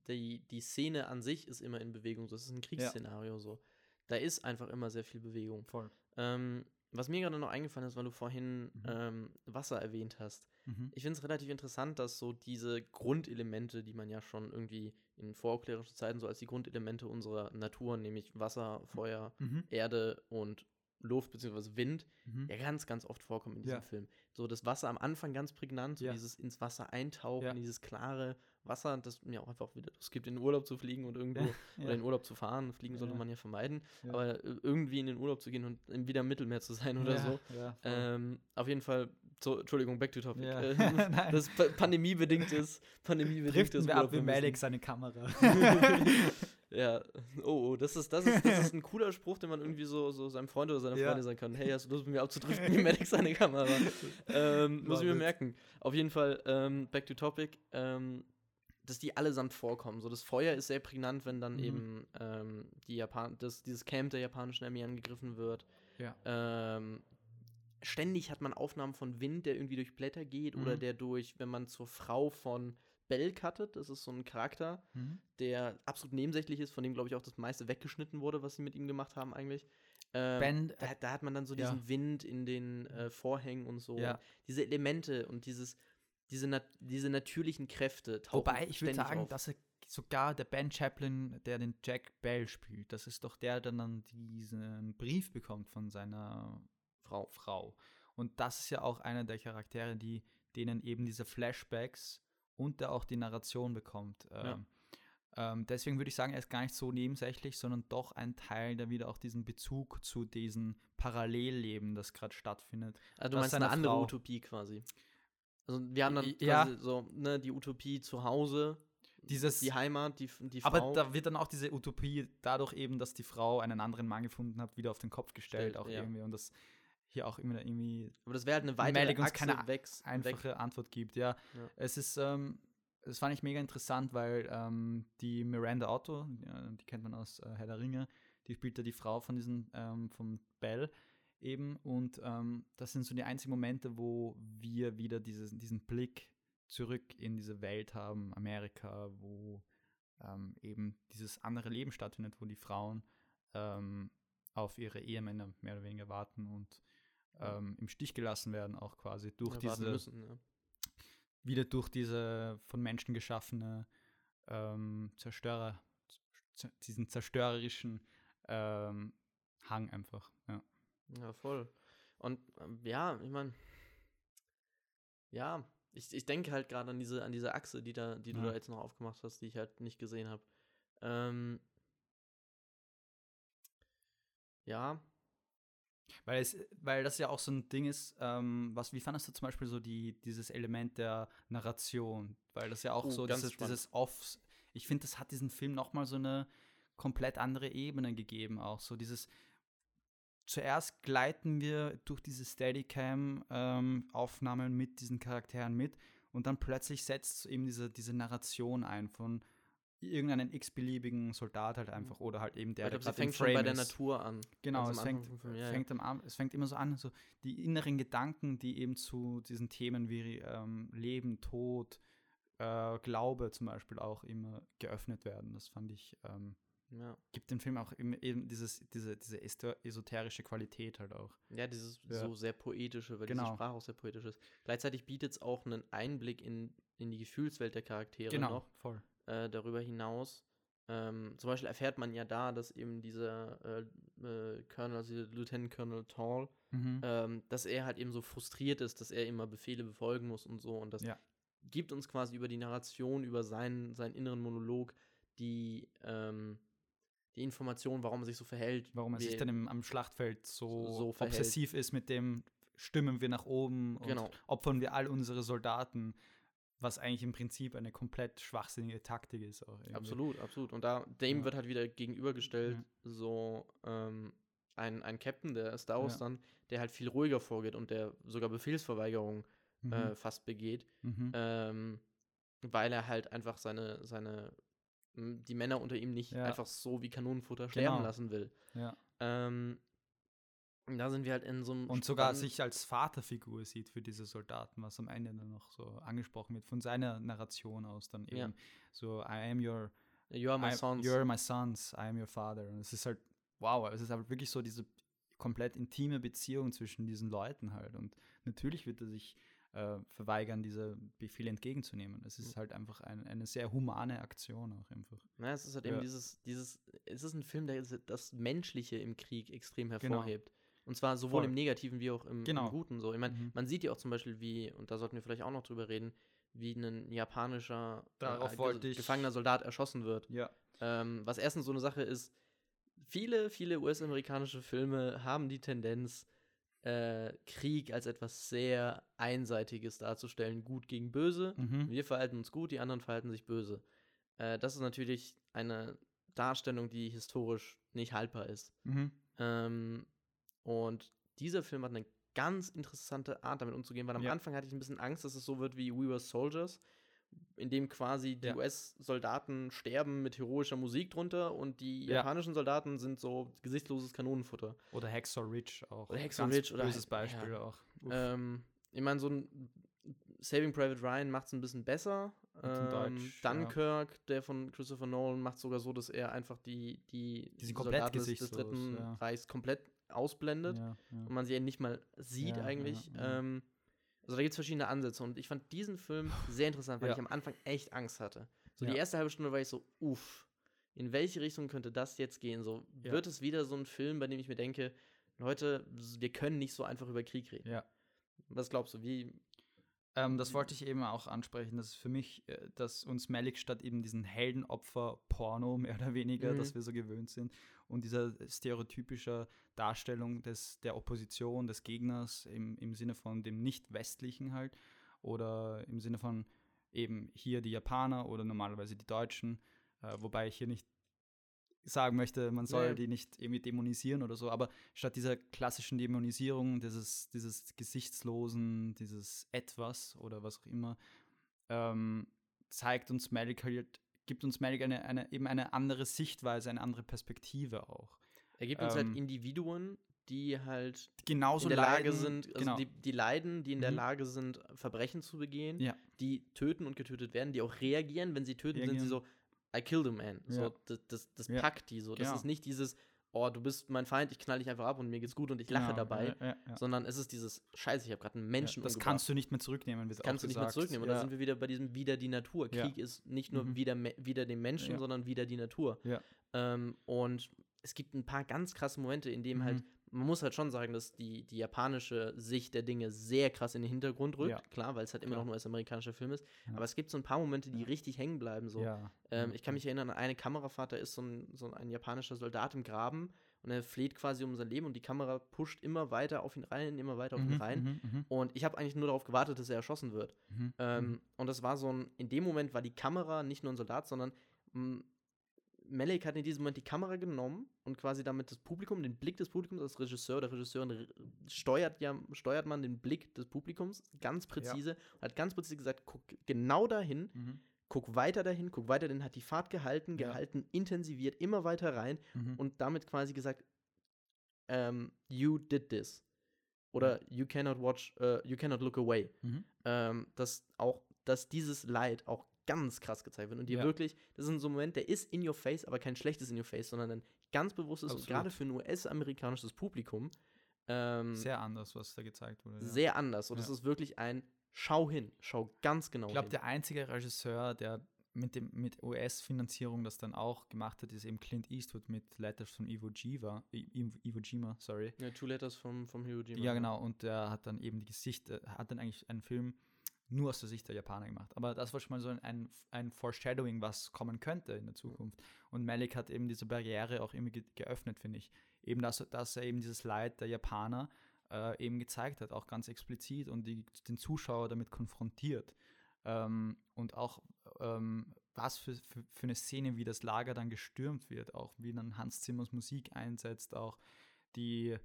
die, die Szene an sich ist immer in Bewegung. Das ist ein Kriegsszenario ja. so. Da ist einfach immer sehr viel Bewegung. Voll. Ähm, was mir gerade noch eingefallen ist, weil du vorhin mhm. ähm, Wasser erwähnt hast. Mhm. Ich finde es relativ interessant, dass so diese Grundelemente, die man ja schon irgendwie in voraufklärischen Zeiten so als die Grundelemente unserer Natur, nämlich Wasser, Feuer, mhm. Erde und Luft bzw. Wind, mhm. ja ganz, ganz oft vorkommen in diesem ja. Film. So das Wasser am Anfang ganz prägnant, so ja. dieses ins Wasser eintauchen, ja. dieses klare Wasser, das mir auch einfach wieder, es gibt in den Urlaub zu fliegen und irgendwo, <laughs> oder in den Urlaub zu fahren, fliegen sollte man ja vermeiden, aber äh, irgendwie in den Urlaub zu gehen und wieder im Mittelmeer zu sein oder so. Ähm, auf jeden Fall, so, Entschuldigung, back to topic. Äh, <laughs> das pandemiebedingt ist, pandemiebedingt ist. wir ab wie Malik seine Kamera. <laughs> <laughs> Ja, oh, oh, das ist, das, ist, das ist ein cooler Spruch, den man irgendwie so, so seinem Freund oder seiner ja. Freundin sagen kann. Hey, hast du Lust, mit mir abzudriften, wie Medic seine Kamera? ähm, muss ich mir merken. Auf jeden Fall, ähm, back to topic, ähm, dass die allesamt vorkommen. So, das Feuer ist sehr prägnant, wenn dann mhm. eben ähm, die Japan das, dieses Camp der japanischen Armee angegriffen wird. Ja. Ähm, ständig hat man Aufnahmen von Wind, der irgendwie durch Blätter geht mhm. oder der durch, wenn man zur Frau von Bell cuttet. Das ist so ein Charakter, mhm. der absolut nebensächlich ist, von dem, glaube ich, auch das meiste weggeschnitten wurde, was sie mit ihm gemacht haben eigentlich. Ähm, ben, da, da, hat man dann so ja. diesen Wind in den äh, Vorhängen und so. Ja. Diese Elemente und dieses, diese, nat diese natürlichen Kräfte Wobei, ich würde sagen, auf. dass er sogar der Ben Chaplin, der den Jack Bell spielt, das ist doch der, der dann diesen Brief bekommt von seiner Frau. Frau. Und das ist ja auch einer der Charaktere, die denen eben diese Flashbacks und der auch die Narration bekommt. Ja. Ähm, ähm, deswegen würde ich sagen, er ist gar nicht so nebensächlich, sondern doch ein Teil, der wieder auch diesen Bezug zu diesem Parallelleben, das gerade stattfindet. Also du meinst eine andere Frau Utopie quasi. Also wir haben dann ja. so ne, die Utopie zu Hause, dieses, die Heimat, die, die Frau. Aber da wird dann auch diese Utopie dadurch eben, dass die Frau einen anderen Mann gefunden hat, wieder auf den Kopf gestellt, Stellt, auch ja. irgendwie. Und das hier auch immer irgendwie. Aber das wäre halt eine weitere uns keine Wex, einfache weg. Antwort gibt. Ja, ja. es ist, ähm, das fand ich mega interessant, weil ähm, die Miranda Otto, die kennt man aus äh, Herr der Ringe, die spielt ja die Frau von diesem, ähm, von Bell eben und ähm, das sind so die einzigen Momente, wo wir wieder dieses, diesen Blick zurück in diese Welt haben, Amerika, wo ähm, eben dieses andere Leben stattfindet, wo die Frauen ähm, auf ihre Ehemänner mehr oder weniger warten und ähm, im Stich gelassen werden, auch quasi durch ja, diese müssen, ja. wieder durch diese von Menschen geschaffene ähm, Zerstörer, diesen zerstörerischen ähm, Hang einfach. Ja. ja, voll. Und ähm, ja, ich meine, ja, ich, ich denke halt gerade an diese, an diese Achse, die, da, die du da jetzt noch aufgemacht hast, die ich halt nicht gesehen habe. Ähm, ja, weil, es, weil das ja auch so ein Ding ist, ähm, was, wie fandest du zum Beispiel so die, dieses Element der Narration? Weil das ja auch oh, so dieses, dieses Off, ich finde, das hat diesen Film nochmal so eine komplett andere Ebene gegeben, auch so dieses, zuerst gleiten wir durch diese Steadicam-Aufnahmen ähm, mit diesen Charakteren mit und dann plötzlich setzt eben diese, diese Narration ein von irgendeinen x-beliebigen Soldat halt einfach oder halt eben der, ich glaub, der fängt schon bei der Natur an. Genau, es fängt, ja, fängt am, es fängt immer so an, so die inneren Gedanken, die eben zu diesen Themen wie ähm, Leben, Tod, äh, Glaube zum Beispiel auch immer geöffnet werden. Das fand ich ähm, ja. Gibt dem Film auch eben dieses, diese, diese esoterische Qualität halt auch. Ja, dieses ja. so sehr poetische, weil genau. diese Sprache auch sehr poetisch ist. Gleichzeitig bietet es auch einen Einblick in, in die Gefühlswelt der Charaktere genau, noch. voll. Äh, darüber hinaus. Ähm, zum Beispiel erfährt man ja da, dass eben dieser äh, äh, Colonel, also Lieutenant Colonel Tall, mhm. ähm, dass er halt eben so frustriert ist, dass er immer Befehle befolgen muss und so. Und das ja. gibt uns quasi über die Narration, über seinen, seinen inneren Monolog, die, ähm, die Information, warum er sich so verhält. Warum er sich dann im, am Schlachtfeld so, so obsessiv ist mit dem, stimmen wir nach oben genau. und opfern wir all unsere Soldaten, was eigentlich im Prinzip eine komplett schwachsinnige Taktik ist. absolut, absolut. Und da dem ja. wird halt wieder gegenübergestellt, ja. so ähm, ein, ein Captain der Star Wars ja. dann, der halt viel ruhiger vorgeht und der sogar Befehlsverweigerung mhm. äh, fast begeht, mhm. ähm, weil er halt einfach seine, seine die Männer unter ihm nicht einfach so wie Kanonenfutter sterben genau. lassen will. Ja. Ähm, da sind wir halt in so einem. Und sogar sich als Vaterfigur sieht für diese Soldaten, was am Ende dann noch so angesprochen wird, von seiner Narration aus dann eben. Ja. So, I am your. You are my I, sons. You are my sons, I am your father. Und es ist halt, wow, es ist halt wirklich so diese komplett intime Beziehung zwischen diesen Leuten halt. Und natürlich wird er sich äh, verweigern, diese Befehle entgegenzunehmen. Es ist halt einfach ein, eine sehr humane Aktion auch einfach. Ja, es ist halt ja. eben dieses, dieses, es ist ein Film, der das Menschliche im Krieg extrem genau. hervorhebt. Genau. Und zwar sowohl Voll. im Negativen wie auch im, genau. im Guten. So. Ich meine, mhm. man sieht ja auch zum Beispiel, wie, und da sollten wir vielleicht auch noch drüber reden, wie ein japanischer äh, gefangener Soldat erschossen wird. Ja. Ähm, was erstens so eine Sache ist, viele, viele US-amerikanische Filme haben die Tendenz, äh, Krieg als etwas sehr Einseitiges darzustellen, gut gegen böse. Mhm. Wir verhalten uns gut, die anderen verhalten sich böse. Äh, das ist natürlich eine Darstellung, die historisch nicht haltbar ist. Mhm. Ähm, und dieser Film hat eine ganz interessante Art, damit umzugehen, weil am ja. Anfang hatte ich ein bisschen Angst, dass es so wird wie We Were Soldiers, in dem quasi die ja. US-Soldaten sterben mit heroischer Musik drunter und die ja. japanischen Soldaten sind so gesichtsloses Kanonenfutter. Oder Hacksaw Ridge auch. Oder Hacksaw Ridge. Oder böses Beispiel ja. auch. Ähm, ich meine, so ein Saving Private Ryan macht es ein bisschen besser. Ähm, Deutsch, Dunkirk, der von Christopher Nolan, macht sogar so, dass er einfach die, die, die Soldaten des, des Dritten Reichs komplett ausblendet und man sie nicht mal sieht eigentlich. Ähm, also da gibt es verschiedene Ansätze und ich fand diesen Film sehr interessant, weil ja. ich am Anfang echt Angst hatte. So ja. die erste halbe Stunde war ich so, uff, in welche Richtung könnte das jetzt gehen? So ja. wird es wieder so ein Film, bei dem ich mir denke, Leute, wir können nicht so einfach über Krieg reden. Ja. Was glaubst du, wie, ähm, das wollte ich eben auch ansprechen. Das ist für mich, äh, dass uns Malik statt eben diesen Heldenopfer-Porno mehr oder weniger, mhm. dass wir so gewöhnt sind, und dieser stereotypischer Darstellung des, der Opposition, des Gegners im, im Sinne von dem nicht-westlichen halt oder im Sinne von eben hier die Japaner oder normalerweise die Deutschen, äh, wobei ich hier nicht sagen möchte, man soll ja. die nicht irgendwie dämonisieren oder so, aber statt dieser klassischen Dämonisierung, dieses, dieses Gesichtslosen, dieses Etwas oder was auch immer, ähm, zeigt uns Malik halt, gibt uns Malik eine, eine, eben eine andere Sichtweise, eine andere Perspektive auch. Er gibt uns halt ähm, halt Individuen, die halt genauso in der leiden, Lage sind, also genau. die, die leiden, die in mhm. der Lage sind, Verbrechen zu begehen, ja. die töten und getötet werden, die auch reagieren, wenn sie töten, reagieren. sind sie so, I killed a man. So, ja. das, das, das ja. packt die so. Das ist nicht dieses, oh, du bist mein Feind, ich knall dich einfach ab und mir geht's gut und ich lache genau. dabei. Ja, sondern es ist dieses, scheiße, ich habe gerade einen Menschen Das umgebracht. kannst du nicht mehr zurücknehmen, Das kannst du nicht mehr zurücknehmen. Und da sind wir wieder bei diesem wieder die Natur. Krieg ist nicht nur mhm. wieder, wieder den Menschen, sondern wieder die Natur. Ähm, und es gibt ein paar ganz krasse Momente, in denen mhm. halt man muss halt schon sagen, dass die, die japanische Sicht der Dinge sehr krass in den Hintergrund rückt. Ja. Klar, weil es halt immer Klar. noch nur als amerikanischer Film ist. Ja. Aber es gibt so ein paar Momente, die richtig hängen bleiben. So. Ja. Ähm, ich kann mich erinnern an eine Kamerafahrt, da ist so ein, so ein japanischer Soldat im Graben und er fleht quasi um sein Leben und die Kamera pusht immer weiter auf ihn rein, immer weiter auf mhm, ihn rein. Mhm, mhm, und ich habe eigentlich nur darauf gewartet, dass er erschossen wird. Mhm, ähm, mhm. und das war so ein, in dem Moment war die Kamera nicht nur ein Soldat, sondern Malik hat in diesem Moment die Kamera genommen und quasi damit das Publikum, den Blick des Publikums als Regisseur oder Regisseurin steuert ja, steuert man den Blick des Publikums ganz präzise ja. und hat ganz präzise gesagt, guck genau dahin, mhm. guck weiter dahin, guck weiter dahin, hat die Fahrt gehalten, ja. gehalten, intensiviert, immer weiter rein mhm. und damit quasi gesagt, um, ähm, you did this. Oder you cannot watch, uh, you cannot look away. Mhm. Ähm, dass auch, dass dieses Leid auch ganz krass gezeigt wird und dir ja. wirklich, das ist so ein Moment, der ist in your face, aber kein schlechtes in your face, sondern ein ganz bewusstes Absolut. und gerade für ein US-amerikanisches Publikum ähm, sehr anders, was da gezeigt wurde. Ja. Sehr anders. Und es ja. ist wirklich ein Schau hin, schau ganz genau Ich glaube, der einzige Regisseur, der mit, dem, mit US-Finanzierung das dann auch gemacht hat, ist eben Clint Eastwood mit Letters von Iwo Jiva, Iwo Jima, sorry. Ja, Two Letters vom, vom Iwo Jima. Ja, genau, und der hat dann eben die Gesichter, hat dann eigentlich einen Film nur aus der Sicht der Japaner gemacht. Aber das war schon mal so ein, ein Foreshadowing, was kommen könnte in der Zukunft. Und Malik hat eben diese Barriere auch immer ge geöffnet, finde ich. Eben, dass, dass er eben dieses Leid der Japaner äh, eben gezeigt hat, auch ganz explizit und die, den Zuschauer damit konfrontiert. Ähm, und auch ähm, was für, für, für, eine Szene, wie das Lager dann gestürmt wird, auch wie dann Hans Zimmers Musik einsetzt, auch die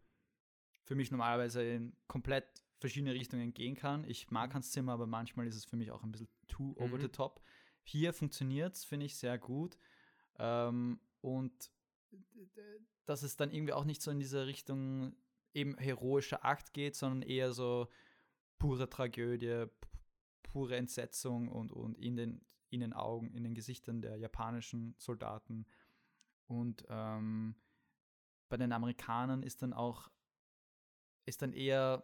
für mich normalerweise in komplett verschiedene Richtungen gehen kann. Ich mag mhm. Hans Zimmer, aber manchmal ist es für mich auch ein bisschen too over mhm. the top. Hier funktioniert es, finde ich, sehr gut. Ähm, und dass es dann irgendwie auch nicht so in diese Richtung eben heroischer Akt geht, sondern eher so pure Tragödie, pure Entsetzung und, und in, den, in den Augen, in den Gesichtern der japanischen Soldaten. Und ähm, bei den Amerikanern ist dann auch, ist dann eher,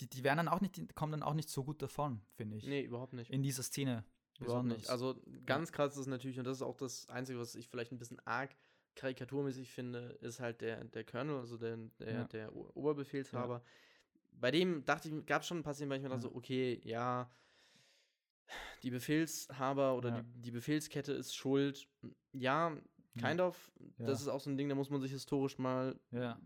die, die werden dann auch nicht, die kommen dann auch nicht so gut davon, finde ich. Nee, überhaupt nicht. In dieser Szene. Überhaupt nicht. Also ganz krass ist natürlich, und das ist auch das Einzige, was ich vielleicht ein bisschen arg karikaturmäßig finde, ist halt der, der Colonel, also der, der, ja. der Oberbefehlshaber. Ja bei dem dachte ich, gab es schon ein paar Szenen, weil ich mir dachte, so, okay, ja, die Befehlshaber oder ja. die, die Befehlskette ist schuld. Ja, kind ja. of. Das ja. ist auch so ein Ding, da muss man sich historisch mal,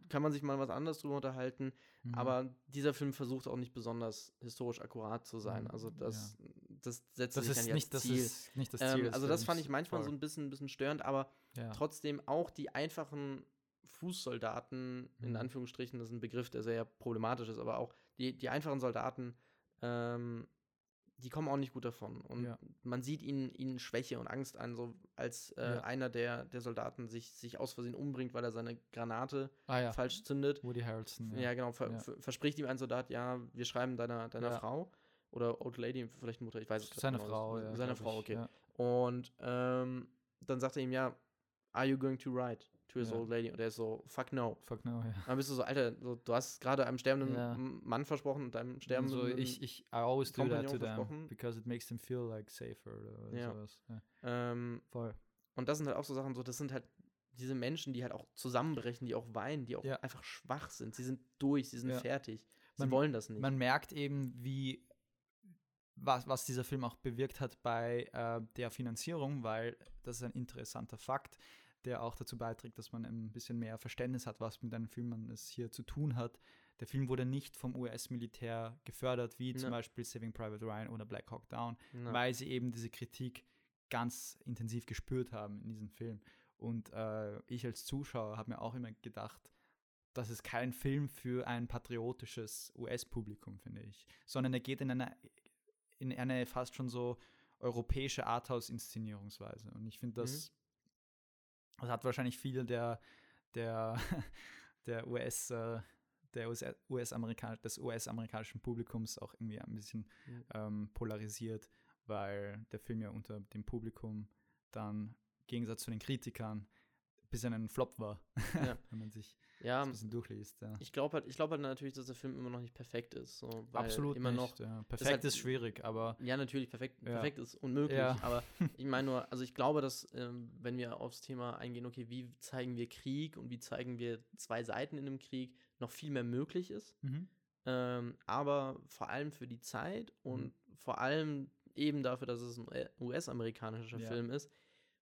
kann man sich mal was anderes drüber unterhalten. Mhm. Aber dieser Film versucht auch nicht besonders historisch akkurat zu sein. Mhm. Also das, das setzt das sich ist nicht, das Ziel. ist nicht das Ziel. Ähm, also das fand ich manchmal Voll. so ein bisschen, ein bisschen störend, aber trotzdem auch die einfachen Fußsoldaten, in mhm. Anführungsstrichen, das ist ein Begriff, der sehr problematisch ist, aber auch die, die einfachen Soldaten, ähm, die kommen auch nicht gut davon. Und ja. man sieht ihnen, ihnen Schwäche und Angst an, so als äh, ja. einer der, der Soldaten sich, sich aus Versehen umbringt, weil er seine Granate ah, ja. falsch zündet. Woody Harrelson. Ja, genau. Ver verspricht ihm ein Soldat, ja, wir schreiben deiner, deiner Frau oder Old Lady, vielleicht Mutter, ich weiß es nicht. Seine genau, Frau, ja. Seine Frau, okay. Und ähm, dann sagt er ihm, ja, are you going to ride? To his ja. old lady. Und er ist so, fuck no. Fuck no, ja. Dann bist du so, Alter, so, du hast gerade einem sterbenden ja. Mann versprochen und deinem sterbenden so, ich, ich, I always do that to them, because it makes them feel like safer oder ja. sowas. Ja. Ähm, Voll. Und das sind halt auch so Sachen, so, das sind halt diese Menschen, die halt auch zusammenbrechen, die auch weinen, die auch einfach schwach sind. Sie sind durch, sie sind fertig. Sie man, wollen das nicht. Man merkt eben, wie was, was dieser Film auch bewirkt hat bei äh, der Finanzierung, weil das ist ein interessanter Fakt der auch dazu beiträgt, dass man ein bisschen mehr Verständnis hat, was mit einem Film man es hier zu tun hat. Der Film wurde nicht vom US-Militär gefördert, wie zum Beispiel Saving Private Ryan oder Black Hawk Down, no. weil sie eben diese Kritik ganz intensiv gespürt haben in diesem Film. Und äh, ich als Zuschauer habe mir auch immer gedacht, das ist kein Film für ein patriotisches US-Publikum, finde ich, sondern er geht in eine, in eine fast schon so europäische Arthouse-Inszenierungsweise. Und ich finde das mhm. Das hat wahrscheinlich viel der, der, <laughs> der US, äh, der US, US des US-amerikanischen Publikums auch irgendwie ein bisschen mhm. ähm, polarisiert, weil der Film ja unter dem Publikum dann im Gegensatz zu den Kritikern bisschen ein Flop war, ja. <laughs> wenn man sich ja, ein bisschen durchliest. Ja. Ich glaube halt, glaub halt natürlich, dass der Film immer noch nicht perfekt ist. So, Absolut immer nicht. Noch, ja. Perfekt halt, ist schwierig, aber. Ja, natürlich, perfekt, perfekt ist unmöglich. Aber <laughs> ich meine nur, also ich glaube, dass, ähm, wenn wir aufs Thema eingehen, okay, wie zeigen wir Krieg und wie zeigen wir zwei Seiten in einem Krieg, noch viel mehr möglich ist. Mhm. Ähm, aber vor allem für die Zeit und mhm. vor allem eben dafür, dass es ein äh, US-amerikanischer Film ist,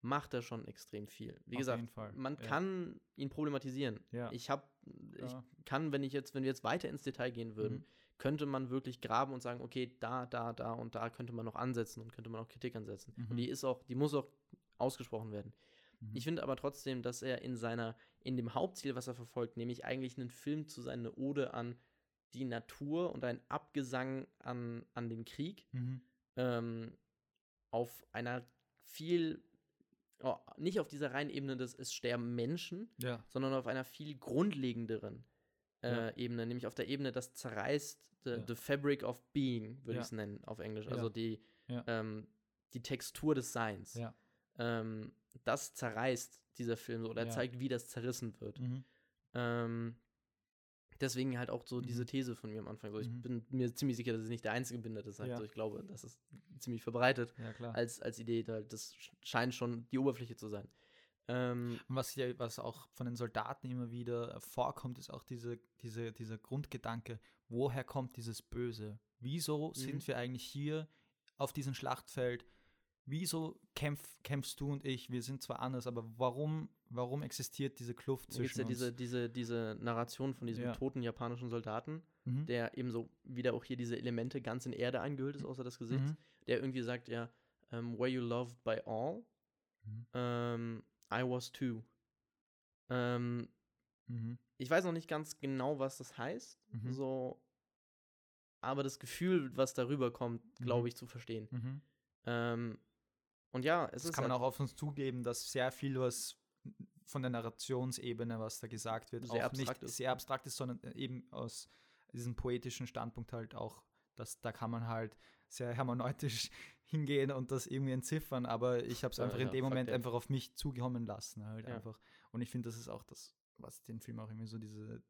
macht er schon extrem viel. Wie Auf gesagt, man ja. kann ihn problematisieren. Ja. Ich habe, ich ja. kann, wenn ich jetzt, wenn wir jetzt weiter ins Detail gehen würden, mhm. könnte man wirklich graben und sagen, okay, da, da, da und da könnte man noch ansetzen und könnte man auch Kritik ansetzen. Mhm. Und die ist auch, die muss auch ausgesprochen werden. Mhm. Ich finde aber trotzdem, dass er in seiner, in dem Hauptziel, was er verfolgt, nämlich eigentlich einen Film zu sein, eine Ode an die Natur und ein Abgesang an, an den Krieg, mhm. ähm, auf einer viel, oh, nicht auf dieser reinen Ebene des es sterben Menschen, ja. sondern auf einer viel grundlegenderen äh, ja. Ebene, nämlich auf der Ebene, das zerreißt the, ja. the fabric of being, würde ich es nennen auf Englisch. Also die, ähm, die Textur des Seins. Ähm, das zerreißt dieser Film so, oder zeigt, wie das zerrissen wird. Mhm. Ähm, deswegen halt auch so mhm. diese These von mir am Anfang. So, ich mhm. bin mir ziemlich sicher, dass ich nicht der Einzige bin, der das sagt. Ja. So, ich glaube, das ist ziemlich verbreitet ja, als, als Idee. Das scheint schon die Oberfläche zu sein. Ähm, was, ja, was auch von den Soldaten immer wieder vorkommt, ist auch diese, diese, dieser Grundgedanke, woher kommt dieses Böse? Wieso sind mhm. wir eigentlich hier auf diesem Schlachtfeld? Wieso kämpf, kämpfst du und ich? Wir sind zwar anders, aber warum, warum existiert diese Kluft zwischen ja uns? Diese, diese, diese Narration von diesem ja. toten japanischen Soldaten, mhm. der eben so wieder auch hier diese Elemente ganz in Erde eingehüllt ist, außer das Gesicht, mhm. der irgendwie sagt, ja, ähm, were you loved by all? Mhm. Ähm, I was too. Ähm, mhm. ich weiß noch nicht ganz genau, was das heißt, mhm. so, aber das Gefühl, was darüber kommt, glaube mhm. ich, zu verstehen. Ähm, und ja, es das ist. Kann man halt auch auf uns zugeben, dass sehr viel was von der Narrationsebene, was da gesagt wird, sehr auch nicht ist. sehr abstrakt ist, sondern eben aus diesem poetischen Standpunkt halt auch, dass da kann man halt sehr hermeneutisch <laughs> hingehen und das irgendwie entziffern, aber ich habe es einfach ja, in dem Moment einfach auf mich zugekommen lassen halt ja. einfach. Und ich finde, das ist auch das, was den Film auch irgendwie so diese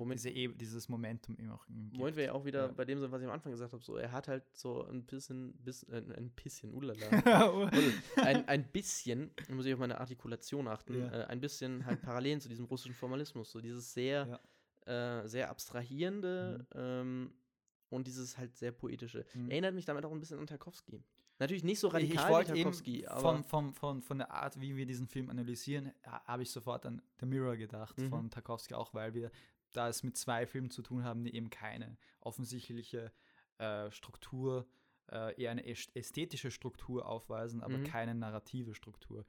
Womit diese e dieses Momentum eben auch gibt. Womit wir ja auch wieder ja. bei dem sind, was ich am Anfang gesagt habe, so er hat halt so ein bisschen, bis, äh, ein bisschen, ulala, <laughs> ein, ein bisschen, muss ich auf meine Artikulation achten, ja. äh, ein bisschen halt <laughs> Parallelen zu diesem russischen Formalismus, so dieses sehr, ja. äh, sehr abstrahierende mhm. ähm, und dieses halt sehr poetische. Mhm. Erinnert mich damit auch ein bisschen an Tarkovsky. Natürlich nicht so radikal ich wie Tarkovsky, aber von, von, von, von der Art, wie wir diesen Film analysieren, habe ich sofort an The Mirror gedacht, mhm. von Tarkovsky auch, weil wir da es mit zwei Filmen zu tun haben, die eben keine offensichtliche äh, Struktur, äh, eher eine ästhetische Struktur aufweisen, aber mhm. keine narrative Struktur.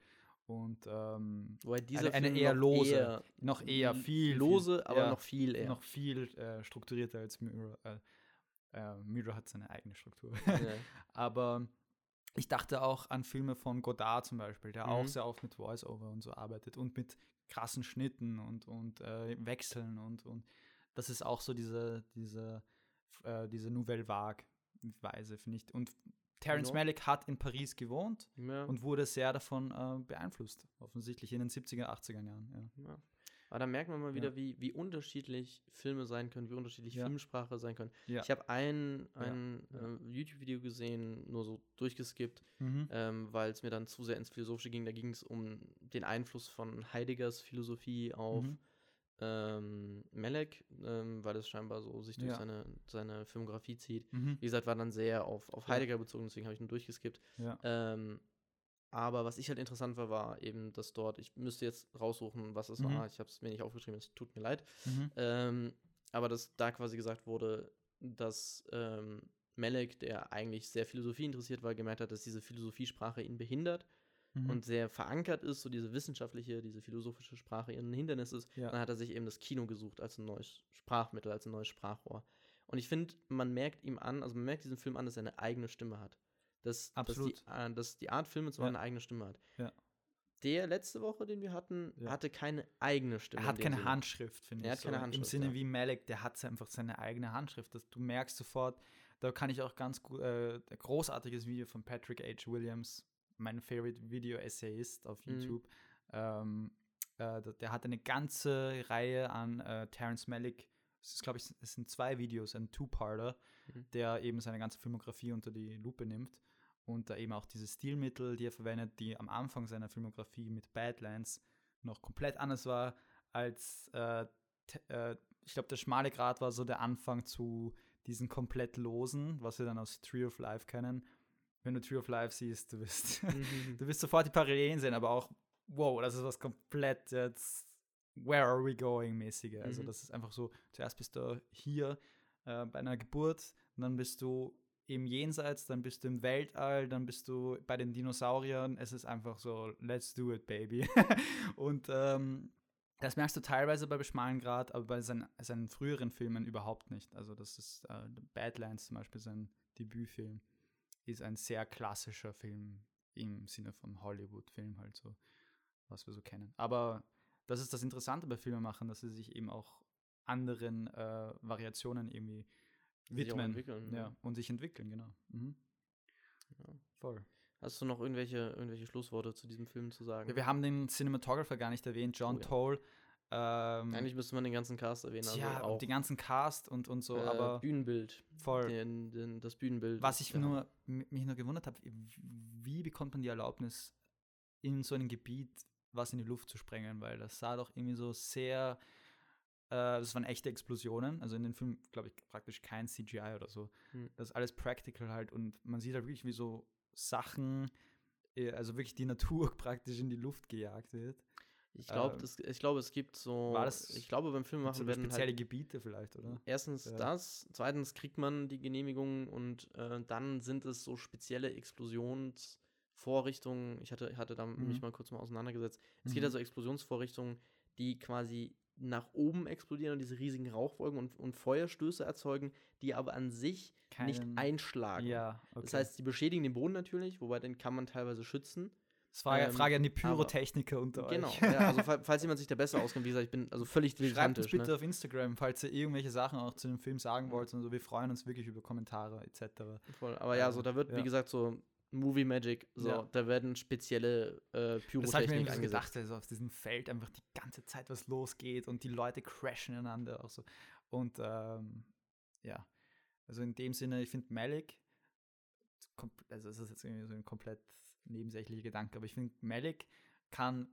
Und ähm, eine, eine eher lose, eher, noch eher viel. Lose, viel, aber ja, noch viel eher. Noch viel äh, strukturierter als Mirror. Äh, äh, Mirror hat seine eigene Struktur. Ja. <laughs> aber ich dachte auch an Filme von Godard zum Beispiel, der mhm. auch sehr oft mit Voice-Over und so arbeitet und mit krassen Schnitten und, und äh, Wechseln und, und das ist auch so diese, diese, äh, diese Nouvelle Vague-Weise, finde ich. Und Terence ja. Malick hat in Paris gewohnt ja. und wurde sehr davon äh, beeinflusst, offensichtlich in den 70er, 80er Jahren. Ja. Aber da merkt man mal wieder, ja. wie, wie unterschiedlich Filme sein können, wie unterschiedlich ja. Filmsprache sein können. Ja. Ich habe ein, ein äh, YouTube-Video gesehen, nur so durchgeskippt, mhm. ähm, weil es mir dann zu sehr ins Philosophische ging. Da ging es um den Einfluss von Heideggers Philosophie auf mhm. ähm, Melek, ähm, weil es scheinbar so sich durch seine, seine Filmografie zieht. Mhm. Wie gesagt, war dann sehr auf, auf Heidegger bezogen, deswegen habe ich nur durchgeskippt. Ähm, aber was ich halt interessant war, war eben, dass dort, ich müsste jetzt raussuchen, was es mhm. war. Ich habe es mir nicht aufgeschrieben, es tut mir leid. Mhm. Ähm, aber dass da quasi gesagt wurde, dass ähm, Melek, der eigentlich sehr Philosophie interessiert war, gemerkt hat, dass diese Philosophiesprache ihn behindert mhm. und sehr verankert ist, so diese wissenschaftliche, diese philosophische Sprache ein Hindernis ist. Ja. Dann hat er sich eben das Kino gesucht als ein neues Sprachmittel, als ein neues Sprachrohr. Und ich finde, man merkt ihm an, also man merkt diesem Film an, dass er eine eigene Stimme hat dass, Absolut. Dass, die, äh, dass die Art Filme zwar ja. eine eigene Stimme hat. Ja. Der letzte Woche, den wir hatten, ja. hatte keine eigene Stimme. Er hat keine Sinne. Handschrift, finde ich. Er hat so. keine Handschrift. Im Sinne ja. wie Malek, der hat einfach seine eigene Handschrift. Das, du merkst sofort, da kann ich auch ganz gut, äh, großartiges Video von Patrick H. Williams, mein Favorite Video Essayist auf mhm. YouTube. Mhm. Ähm, äh, der hat eine ganze Reihe an äh, Terence Malick es ist, glaube ich, es sind zwei Videos, ein Two-Parter, mhm. der eben seine ganze Filmografie unter die Lupe nimmt und da eben auch diese Stilmittel, die er verwendet, die am Anfang seiner Filmografie mit Badlands noch komplett anders war als, äh, äh, ich glaube, der schmale Grat war so der Anfang zu diesen komplett losen, was wir dann aus Tree of Life kennen. Wenn du Tree of Life siehst, du wirst, <laughs> mhm. du wirst sofort die Parallelen sehen, aber auch, wow, das ist was komplett jetzt, where are we going mäßige. Also mhm. das ist einfach so, zuerst bist du hier äh, bei einer Geburt und dann bist du im Jenseits, dann bist du im Weltall, dann bist du bei den Dinosauriern. Es ist einfach so, let's do it, baby. <laughs> und ähm, das merkst du teilweise bei Beschmalengrad, aber bei seinen, seinen, früheren Filmen überhaupt nicht. Also das ist äh, Badlands zum Beispiel, sein Debütfilm, ist ein sehr klassischer Film im Sinne von Hollywood-Film halt so, was wir so kennen. Aber das ist das Interessante bei Filmemachern, dass sie sich eben auch anderen äh, Variationen irgendwie widmen ja, ja, und sich entwickeln, genau. Mhm. Ja. Voll. Hast du noch irgendwelche, irgendwelche Schlussworte zu diesem Film zu sagen? Ja, wir haben den Cinematographer gar nicht erwähnt, John oh, ja. Toll. Ähm, Eigentlich müsste man den ganzen Cast erwähnen. Also ja, auch, den ganzen Cast und, und so, äh, aber. Bühnenbild. Voll. Den, den, das Bühnenbild. Was ich nur, mich nur gewundert habe, wie bekommt man die Erlaubnis, in so einem Gebiet was in die Luft zu sprengen, weil das sah doch irgendwie so sehr das waren echte Explosionen. Also in dem Film, glaube ich, praktisch kein CGI oder so. Hm. Das ist alles practical halt und man sieht halt wirklich, wie so Sachen, äh, also wirklich die Natur <laughs> praktisch in die Luft gejagt wird. Ich glaube, ähm, ich glaube, es gibt so. War das, ich glaube, beim Film machen werden spezielle halt, Gebiete vielleicht, oder? Erstens ja. das, zweitens kriegt man die Genehmigung und äh, dann sind es so spezielle Explosionsvorrichtungen. Ich hatte, hatte da mhm. mich mal kurz mal auseinandergesetzt. Es mhm. geht also Explosionsvorrichtungen, die quasi nach oben explodieren und diese riesigen Rauchwolken und, und Feuerstöße erzeugen, die aber an sich Keinen, nicht einschlagen. Ja, okay. Das heißt, die beschädigen den Boden natürlich, wobei den kann man teilweise schützen. Das war ja ähm, Frage an die Pyrotechniker aber, unter genau, euch. Genau, ja, also falls jemand sich da besser auskennt, wie gesagt, ich bin also völlig dilettantisch. Schreibt uns bitte ne? auf Instagram, falls ihr irgendwelche Sachen auch zu dem Film sagen wollt und so. Wir freuen uns wirklich über Kommentare etc. Voll, aber ja, so da wird, ja. wie gesagt, so Movie Magic, so, ja. da werden spezielle äh, Pyrotechnik das ich mir angesetzt. gedacht, also auf diesem Feld einfach die ganze Zeit was losgeht und die Leute crashen einander auch so. Und ähm, ja, also in dem Sinne, ich finde Malik, also es ist jetzt irgendwie so ein komplett nebensächlicher Gedanke, aber ich finde Malik kann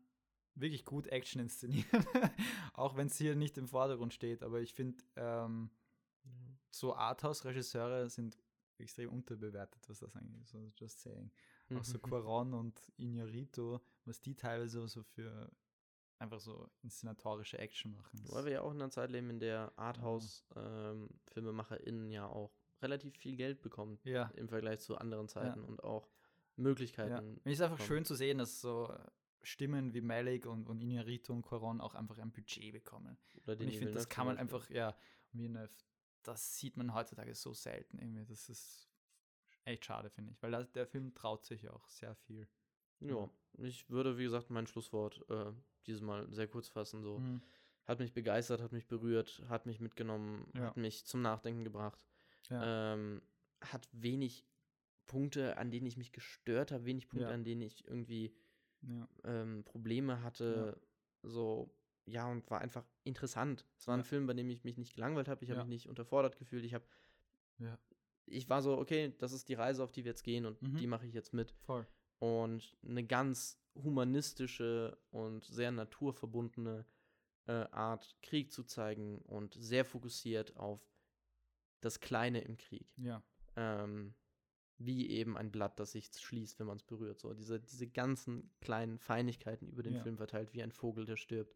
wirklich gut Action inszenieren, <laughs> auch wenn es hier nicht im Vordergrund steht, aber ich finde ähm, so Arthouse-Regisseure sind extrem unterbewertet, was das eigentlich ist. Also just saying. Mhm. Auch so Quaron und Inarito, was die teilweise so für einfach so inszenatorische Action machen. Weil wir ja auch in einer Zeit leben, in der Arthouse-FilmemacherInnen ähm, ja auch relativ viel Geld bekommen ja. im Vergleich zu anderen Zeiten ja. und auch Möglichkeiten. Ja. Es ist einfach bekommen. schön zu sehen, dass so Stimmen wie Malik und, und Inarito und Quaron auch einfach ein Budget bekommen. Oder und ich finde, das kann man einfach, ja, Villeneuve das sieht man heutzutage so selten irgendwie. Das ist echt schade, finde ich, weil das, der Film traut sich auch sehr viel. Ja, ich würde, wie gesagt, mein Schlusswort äh, dieses Mal sehr kurz fassen. So. Mhm. Hat mich begeistert, hat mich berührt, hat mich mitgenommen, ja. hat mich zum Nachdenken gebracht. Ja. Ähm, hat wenig Punkte, an denen ich mich gestört habe, wenig Punkte, ja. an denen ich irgendwie ähm, Probleme hatte. So, ja, und war einfach interessant. Es war ja. ein Film, bei dem ich mich nicht gelangweilt habe, ich habe ja. mich nicht unterfordert gefühlt, ich habe ja. ich war so, okay, das ist die Reise, auf die wir jetzt gehen und mhm. die mache ich jetzt mit. Voll. Und eine ganz humanistische und sehr naturverbundene äh, Art, Krieg zu zeigen und sehr fokussiert auf das Kleine im Krieg. Ja. Ähm, wie eben ein Blatt, das sich schließt, wenn man es berührt. So diese, diese ganzen kleinen Feinigkeiten über den ja. Film verteilt, wie ein Vogel, der stirbt,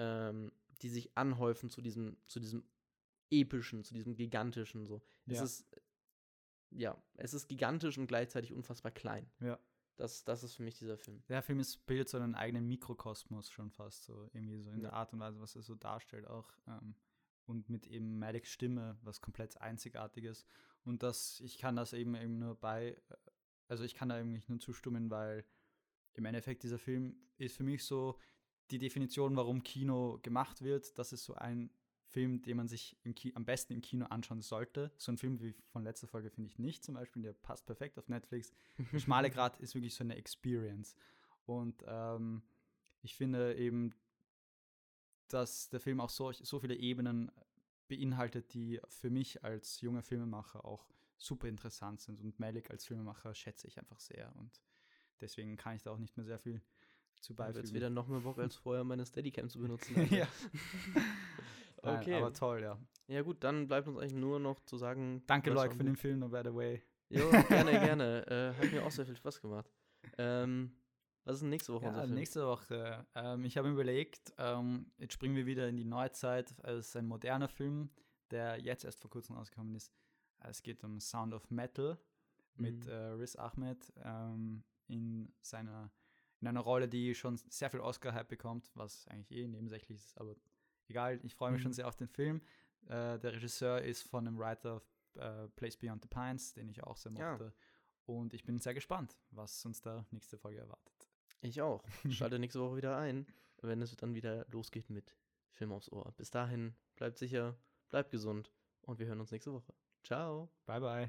ähm, die sich anhäufen zu diesem, zu diesem epischen, zu diesem gigantischen. So. Es ja. ist ja, es ist gigantisch und gleichzeitig unfassbar klein. Ja. Das, das ist für mich dieser Film. Der Film ist, bildet so einen eigenen Mikrokosmos schon fast, so irgendwie so in ja. der Art und Weise, was er so darstellt auch. Ähm, und mit eben Maliks Stimme, was komplett einzigartiges. Und das, ich kann das eben, eben nur bei, äh, also ich kann da eigentlich nur zustimmen, weil im Endeffekt dieser Film ist für mich so die Definition, warum Kino gemacht wird. Das ist so ein Film, den man sich am besten im Kino anschauen sollte. So ein Film wie von letzter Folge finde ich nicht zum Beispiel, der passt perfekt auf Netflix. <laughs> Schmale Grad ist wirklich so eine Experience. Und ähm, ich finde eben, dass der Film auch so, so viele Ebenen beinhaltet, die für mich als junger Filmemacher auch super interessant sind. Und Malik als Filmemacher schätze ich einfach sehr. Und deswegen kann ich da auch nicht mehr sehr viel zu beifügen. Jetzt wieder noch mehr Bock als vorher, meine Steadicam zu benutzen. <laughs> ja. <laughs> okay. Nein, aber toll, ja. Ja gut, dann bleibt uns eigentlich nur noch zu sagen. Danke, Leute, für den Film, by the way. Jo, gerne, <laughs> gerne. Äh, hat mir auch sehr viel Spaß gemacht. Ähm, was ist nächste Woche? Ja, nächste Woche. Ähm, ich habe überlegt, ähm, jetzt springen wir wieder in die Neuzeit. Es ist ein moderner Film, der jetzt erst vor kurzem rausgekommen ist. Es geht um Sound of Metal mit Mhm. äh, Riz Ahmed ähm, in seiner in einer Rolle, die schon sehr viel Oscar-Hype bekommt, was eigentlich eh nebensächlich ist, aber egal, ich freue mich Mhm. schon sehr auf den Film. Äh, der Regisseur ist von dem Writer äh, Place Beyond the Pines, den ich auch sehr Ja. mochte. Und ich bin sehr gespannt, was uns da nächste Folge erwartet. Ich auch. <laughs> Schalte nächste Woche wieder ein, wenn es dann wieder losgeht mit Film aufs Ohr. Bis dahin, bleibt sicher, bleibt gesund und wir hören uns nächste Woche. Ciao. Bye bye.